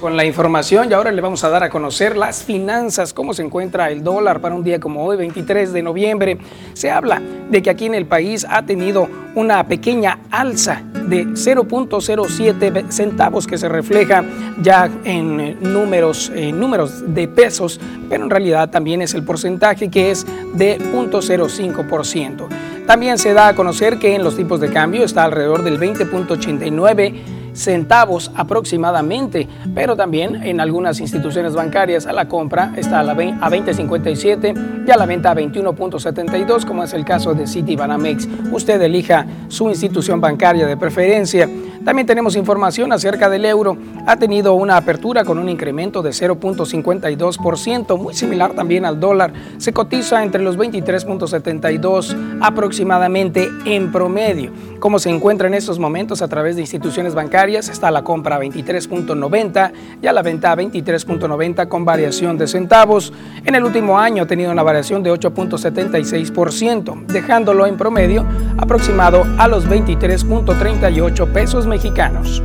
Con la información y ahora le vamos a dar a conocer las finanzas, cómo se encuentra el dólar para un día como hoy, 23 de noviembre. Se habla de que aquí en el país ha tenido una pequeña alza de 0.07 centavos que se refleja ya en números, en números de pesos, pero en realidad también es el porcentaje que es de 0.05%. También se da a conocer que en los tipos de cambio está alrededor del 20.89 centavos aproximadamente, pero también en algunas instituciones bancarias a la compra está a, la a 20.57 y a la venta a 21.72, como es el caso de Citibanamex. Usted elija su institución bancaria de preferencia. También tenemos información acerca del euro. Ha tenido una apertura con un incremento de 0.52%, muy similar también al dólar. Se cotiza entre los 23.72 aproximadamente en promedio. ¿Cómo se encuentra en estos momentos a través de instituciones bancarias? Está la compra a 23.90 y a la venta a 23.90 con variación de centavos. En el último año ha tenido una variación de 8.76%, dejándolo en promedio aproximado a los 23.38 pesos mexicanos.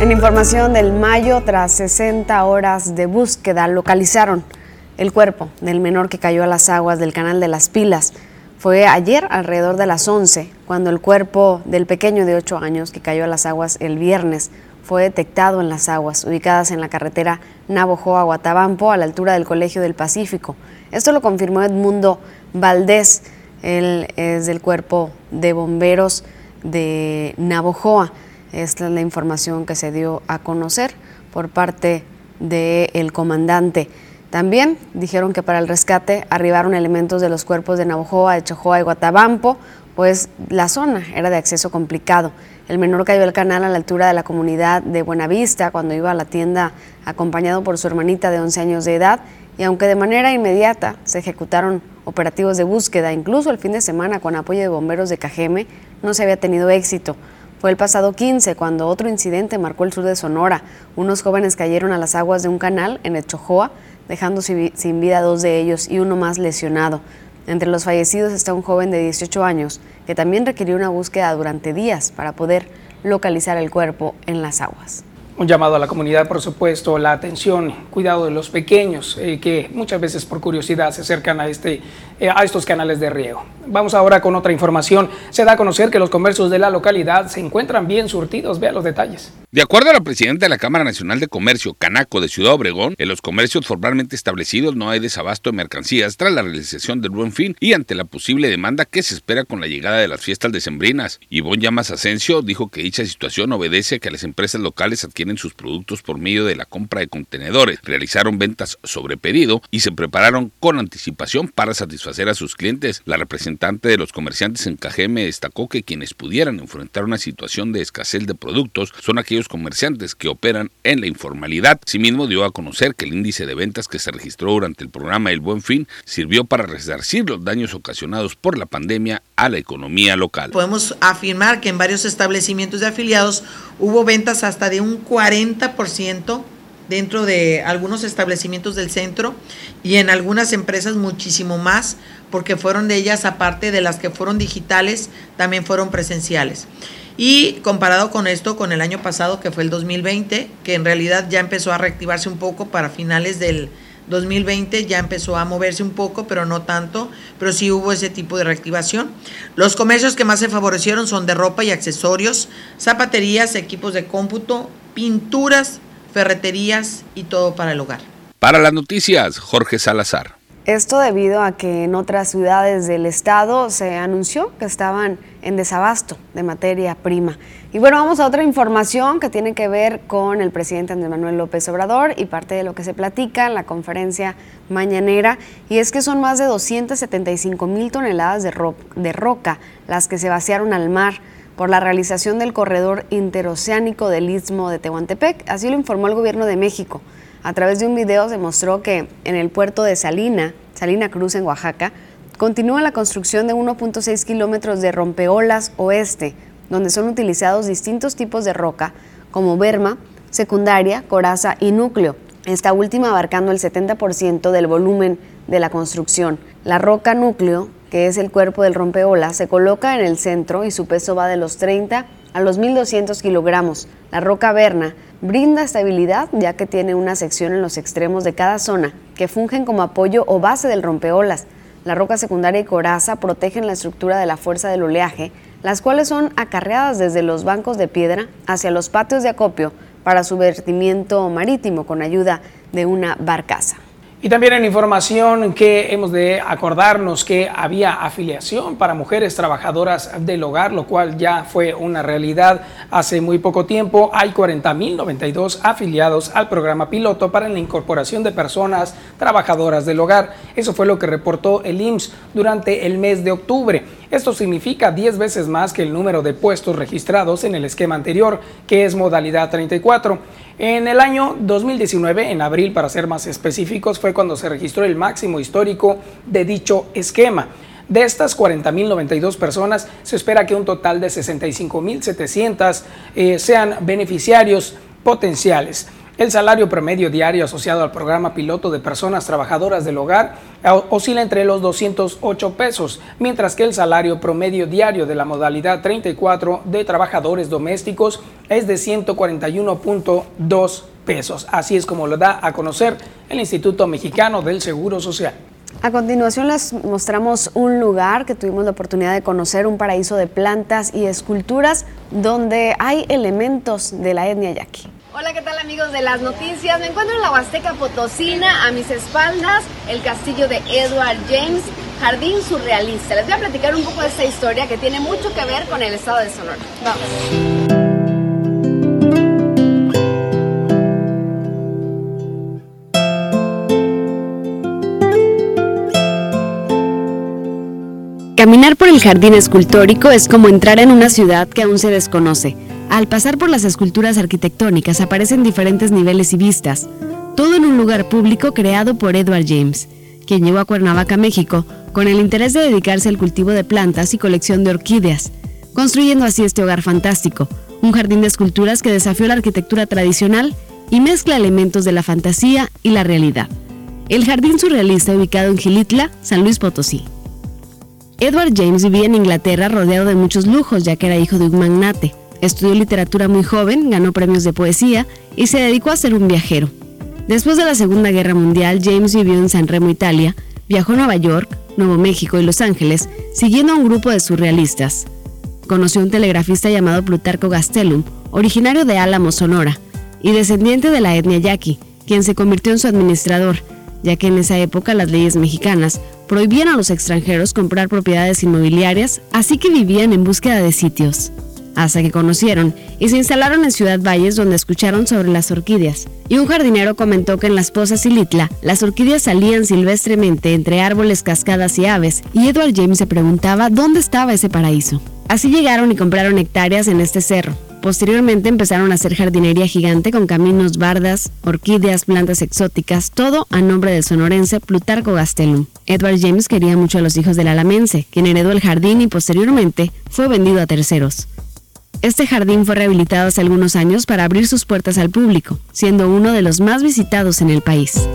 En información del mayo, tras 60 horas de búsqueda, localizaron el cuerpo del menor que cayó a las aguas del canal de las Pilas. Fue ayer alrededor de las 11 cuando el cuerpo del pequeño de 8 años que cayó a las aguas el viernes fue detectado en las aguas ubicadas en la carretera Navojoa-Guatabampo a la altura del Colegio del Pacífico. Esto lo confirmó Edmundo Valdés, él es del cuerpo de bomberos de Navojoa. Esta es la información que se dio a conocer por parte del comandante. También dijeron que para el rescate arribaron elementos de los cuerpos de Navojoa, de Chojoa y Guatabampo, pues la zona era de acceso complicado. El menor cayó al canal a la altura de la comunidad de Buenavista cuando iba a la tienda acompañado por su hermanita de 11 años de edad y aunque de manera inmediata se ejecutaron operativos de búsqueda, incluso el fin de semana con apoyo de bomberos de Cajeme, no se había tenido éxito. Fue el pasado 15 cuando otro incidente marcó el sur de Sonora. Unos jóvenes cayeron a las aguas de un canal en Echojoa, dejando sin vida dos de ellos y uno más lesionado. Entre los fallecidos está un joven de 18 años que también requirió una búsqueda durante días para poder localizar el cuerpo en las aguas. Un llamado a la comunidad, por supuesto, la atención, cuidado de los pequeños, eh, que muchas veces por curiosidad se acercan a este a estos canales de riego. Vamos ahora con otra información. Se da a conocer que los comercios de la localidad se encuentran bien surtidos. Vea los detalles. De acuerdo a la presidenta de la Cámara Nacional de Comercio, Canaco, de Ciudad Obregón, en los comercios formalmente establecidos no hay desabasto de mercancías tras la realización del buen fin y ante la posible demanda que se espera con la llegada de las fiestas decembrinas. Ivonne Llamas Asensio dijo que dicha situación obedece a que las empresas locales adquieren sus productos por medio de la compra de contenedores, realizaron ventas sobre pedido y se prepararon con anticipación para satisfacer hacer a sus clientes. La representante de los comerciantes en Cajeme destacó que quienes pudieran enfrentar una situación de escasez de productos son aquellos comerciantes que operan en la informalidad. Asimismo, dio a conocer que el índice de ventas que se registró durante el programa El Buen Fin sirvió para resarcir los daños ocasionados por la pandemia a la economía local. Podemos afirmar que en varios establecimientos de afiliados hubo ventas hasta de un 40% dentro de algunos establecimientos del centro y en algunas empresas muchísimo más, porque fueron de ellas, aparte de las que fueron digitales, también fueron presenciales. Y comparado con esto, con el año pasado, que fue el 2020, que en realidad ya empezó a reactivarse un poco para finales del 2020, ya empezó a moverse un poco, pero no tanto, pero sí hubo ese tipo de reactivación. Los comercios que más se favorecieron son de ropa y accesorios, zapaterías, equipos de cómputo, pinturas, ferreterías y todo para el hogar. Para las noticias, Jorge Salazar. Esto debido a que en otras ciudades del estado se anunció que estaban en desabasto de materia prima. Y bueno, vamos a otra información que tiene que ver con el presidente Andrés Manuel López Obrador y parte de lo que se platica en la conferencia mañanera, y es que son más de 275 mil toneladas de, de roca las que se vaciaron al mar por la realización del corredor interoceánico del Istmo de Tehuantepec. Así lo informó el gobierno de México. A través de un video se mostró que en el puerto de Salina, Salina Cruz en Oaxaca, continúa la construcción de 1.6 kilómetros de rompeolas oeste, donde son utilizados distintos tipos de roca, como berma, secundaria, coraza y núcleo, esta última abarcando el 70% del volumen de la construcción. La roca núcleo que es el cuerpo del rompeolas, se coloca en el centro y su peso va de los 30 a los 1.200 kilogramos. La roca verna brinda estabilidad ya que tiene una sección en los extremos de cada zona que fungen como apoyo o base del rompeolas. La roca secundaria y coraza protegen la estructura de la fuerza del oleaje, las cuales son acarreadas desde los bancos de piedra hacia los patios de acopio para su vertimiento marítimo con ayuda de una barcaza. Y también en información que hemos de acordarnos que había afiliación para mujeres trabajadoras del hogar, lo cual ya fue una realidad hace muy poco tiempo. Hay 40.092 afiliados al programa piloto para la incorporación de personas trabajadoras del hogar. Eso fue lo que reportó el IMSS durante el mes de octubre. Esto significa 10 veces más que el número de puestos registrados en el esquema anterior, que es modalidad 34. En el año 2019, en abril para ser más específicos, fue cuando se registró el máximo histórico de dicho esquema. De estas 40.092 personas, se espera que un total de 65.700 eh, sean beneficiarios potenciales. El salario promedio diario asociado al programa piloto de personas trabajadoras del hogar oscila entre los 208 pesos, mientras que el salario promedio diario de la modalidad 34 de trabajadores domésticos es de 141.2 pesos. Así es como lo da a conocer el Instituto Mexicano del Seguro Social. A continuación les mostramos un lugar que tuvimos la oportunidad de conocer, un paraíso de plantas y esculturas donde hay elementos de la etnia yaqui. Hola, ¿qué tal amigos de las noticias? Me encuentro en la Huasteca Potosina, a mis espaldas, el castillo de Edward James, jardín surrealista. Les voy a platicar un poco de esta historia que tiene mucho que ver con el estado de Sonora. Vamos. Caminar por el jardín escultórico es como entrar en una ciudad que aún se desconoce. Al pasar por las esculturas arquitectónicas aparecen diferentes niveles y vistas, todo en un lugar público creado por Edward James, quien llegó a Cuernavaca, México, con el interés de dedicarse al cultivo de plantas y colección de orquídeas, construyendo así este hogar fantástico, un jardín de esculturas que desafió la arquitectura tradicional y mezcla elementos de la fantasía y la realidad. El jardín surrealista ubicado en Gilitla, San Luis Potosí. Edward James vivía en Inglaterra rodeado de muchos lujos, ya que era hijo de un magnate. Estudió literatura muy joven, ganó premios de poesía y se dedicó a ser un viajero. Después de la Segunda Guerra Mundial, James vivió en San Remo, Italia, viajó a Nueva York, Nuevo México y Los Ángeles, siguiendo a un grupo de surrealistas. Conoció a un telegrafista llamado Plutarco Gastelum, originario de Álamo, Sonora, y descendiente de la etnia yaqui, quien se convirtió en su administrador, ya que en esa época las leyes mexicanas prohibían a los extranjeros comprar propiedades inmobiliarias, así que vivían en búsqueda de sitios hasta que conocieron y se instalaron en Ciudad Valles donde escucharon sobre las orquídeas. Y un jardinero comentó que en las pozas y Litla las orquídeas salían silvestremente entre árboles, cascadas y aves, y Edward James se preguntaba dónde estaba ese paraíso. Así llegaron y compraron hectáreas en este cerro. Posteriormente empezaron a hacer jardinería gigante con caminos, bardas, orquídeas, plantas exóticas, todo a nombre del sonorense Plutarco Gastelum. Edward James quería mucho a los hijos del alamense, quien heredó el jardín y posteriormente fue vendido a terceros. Este jardín fue rehabilitado hace algunos años para abrir sus puertas al público, siendo uno de los más visitados en el país.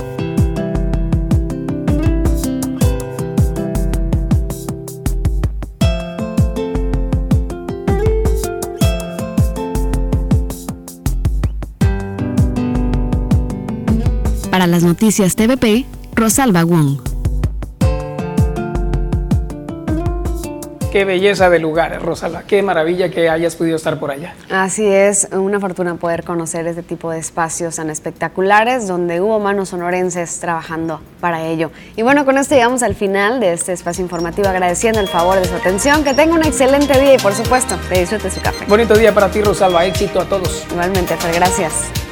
Para las noticias TVP, Rosalba Wong. Qué belleza de lugar, Rosala. Qué maravilla que hayas podido estar por allá. Así es, una fortuna poder conocer este tipo de espacios tan espectaculares donde hubo manos sonorenses trabajando para ello. Y bueno, con esto llegamos al final de este espacio informativo, agradeciendo el favor de su atención. Que tenga un excelente día y por supuesto, que disfrute su café. Bonito día para ti, Rosalba. Éxito a todos. Igualmente, Fer, gracias.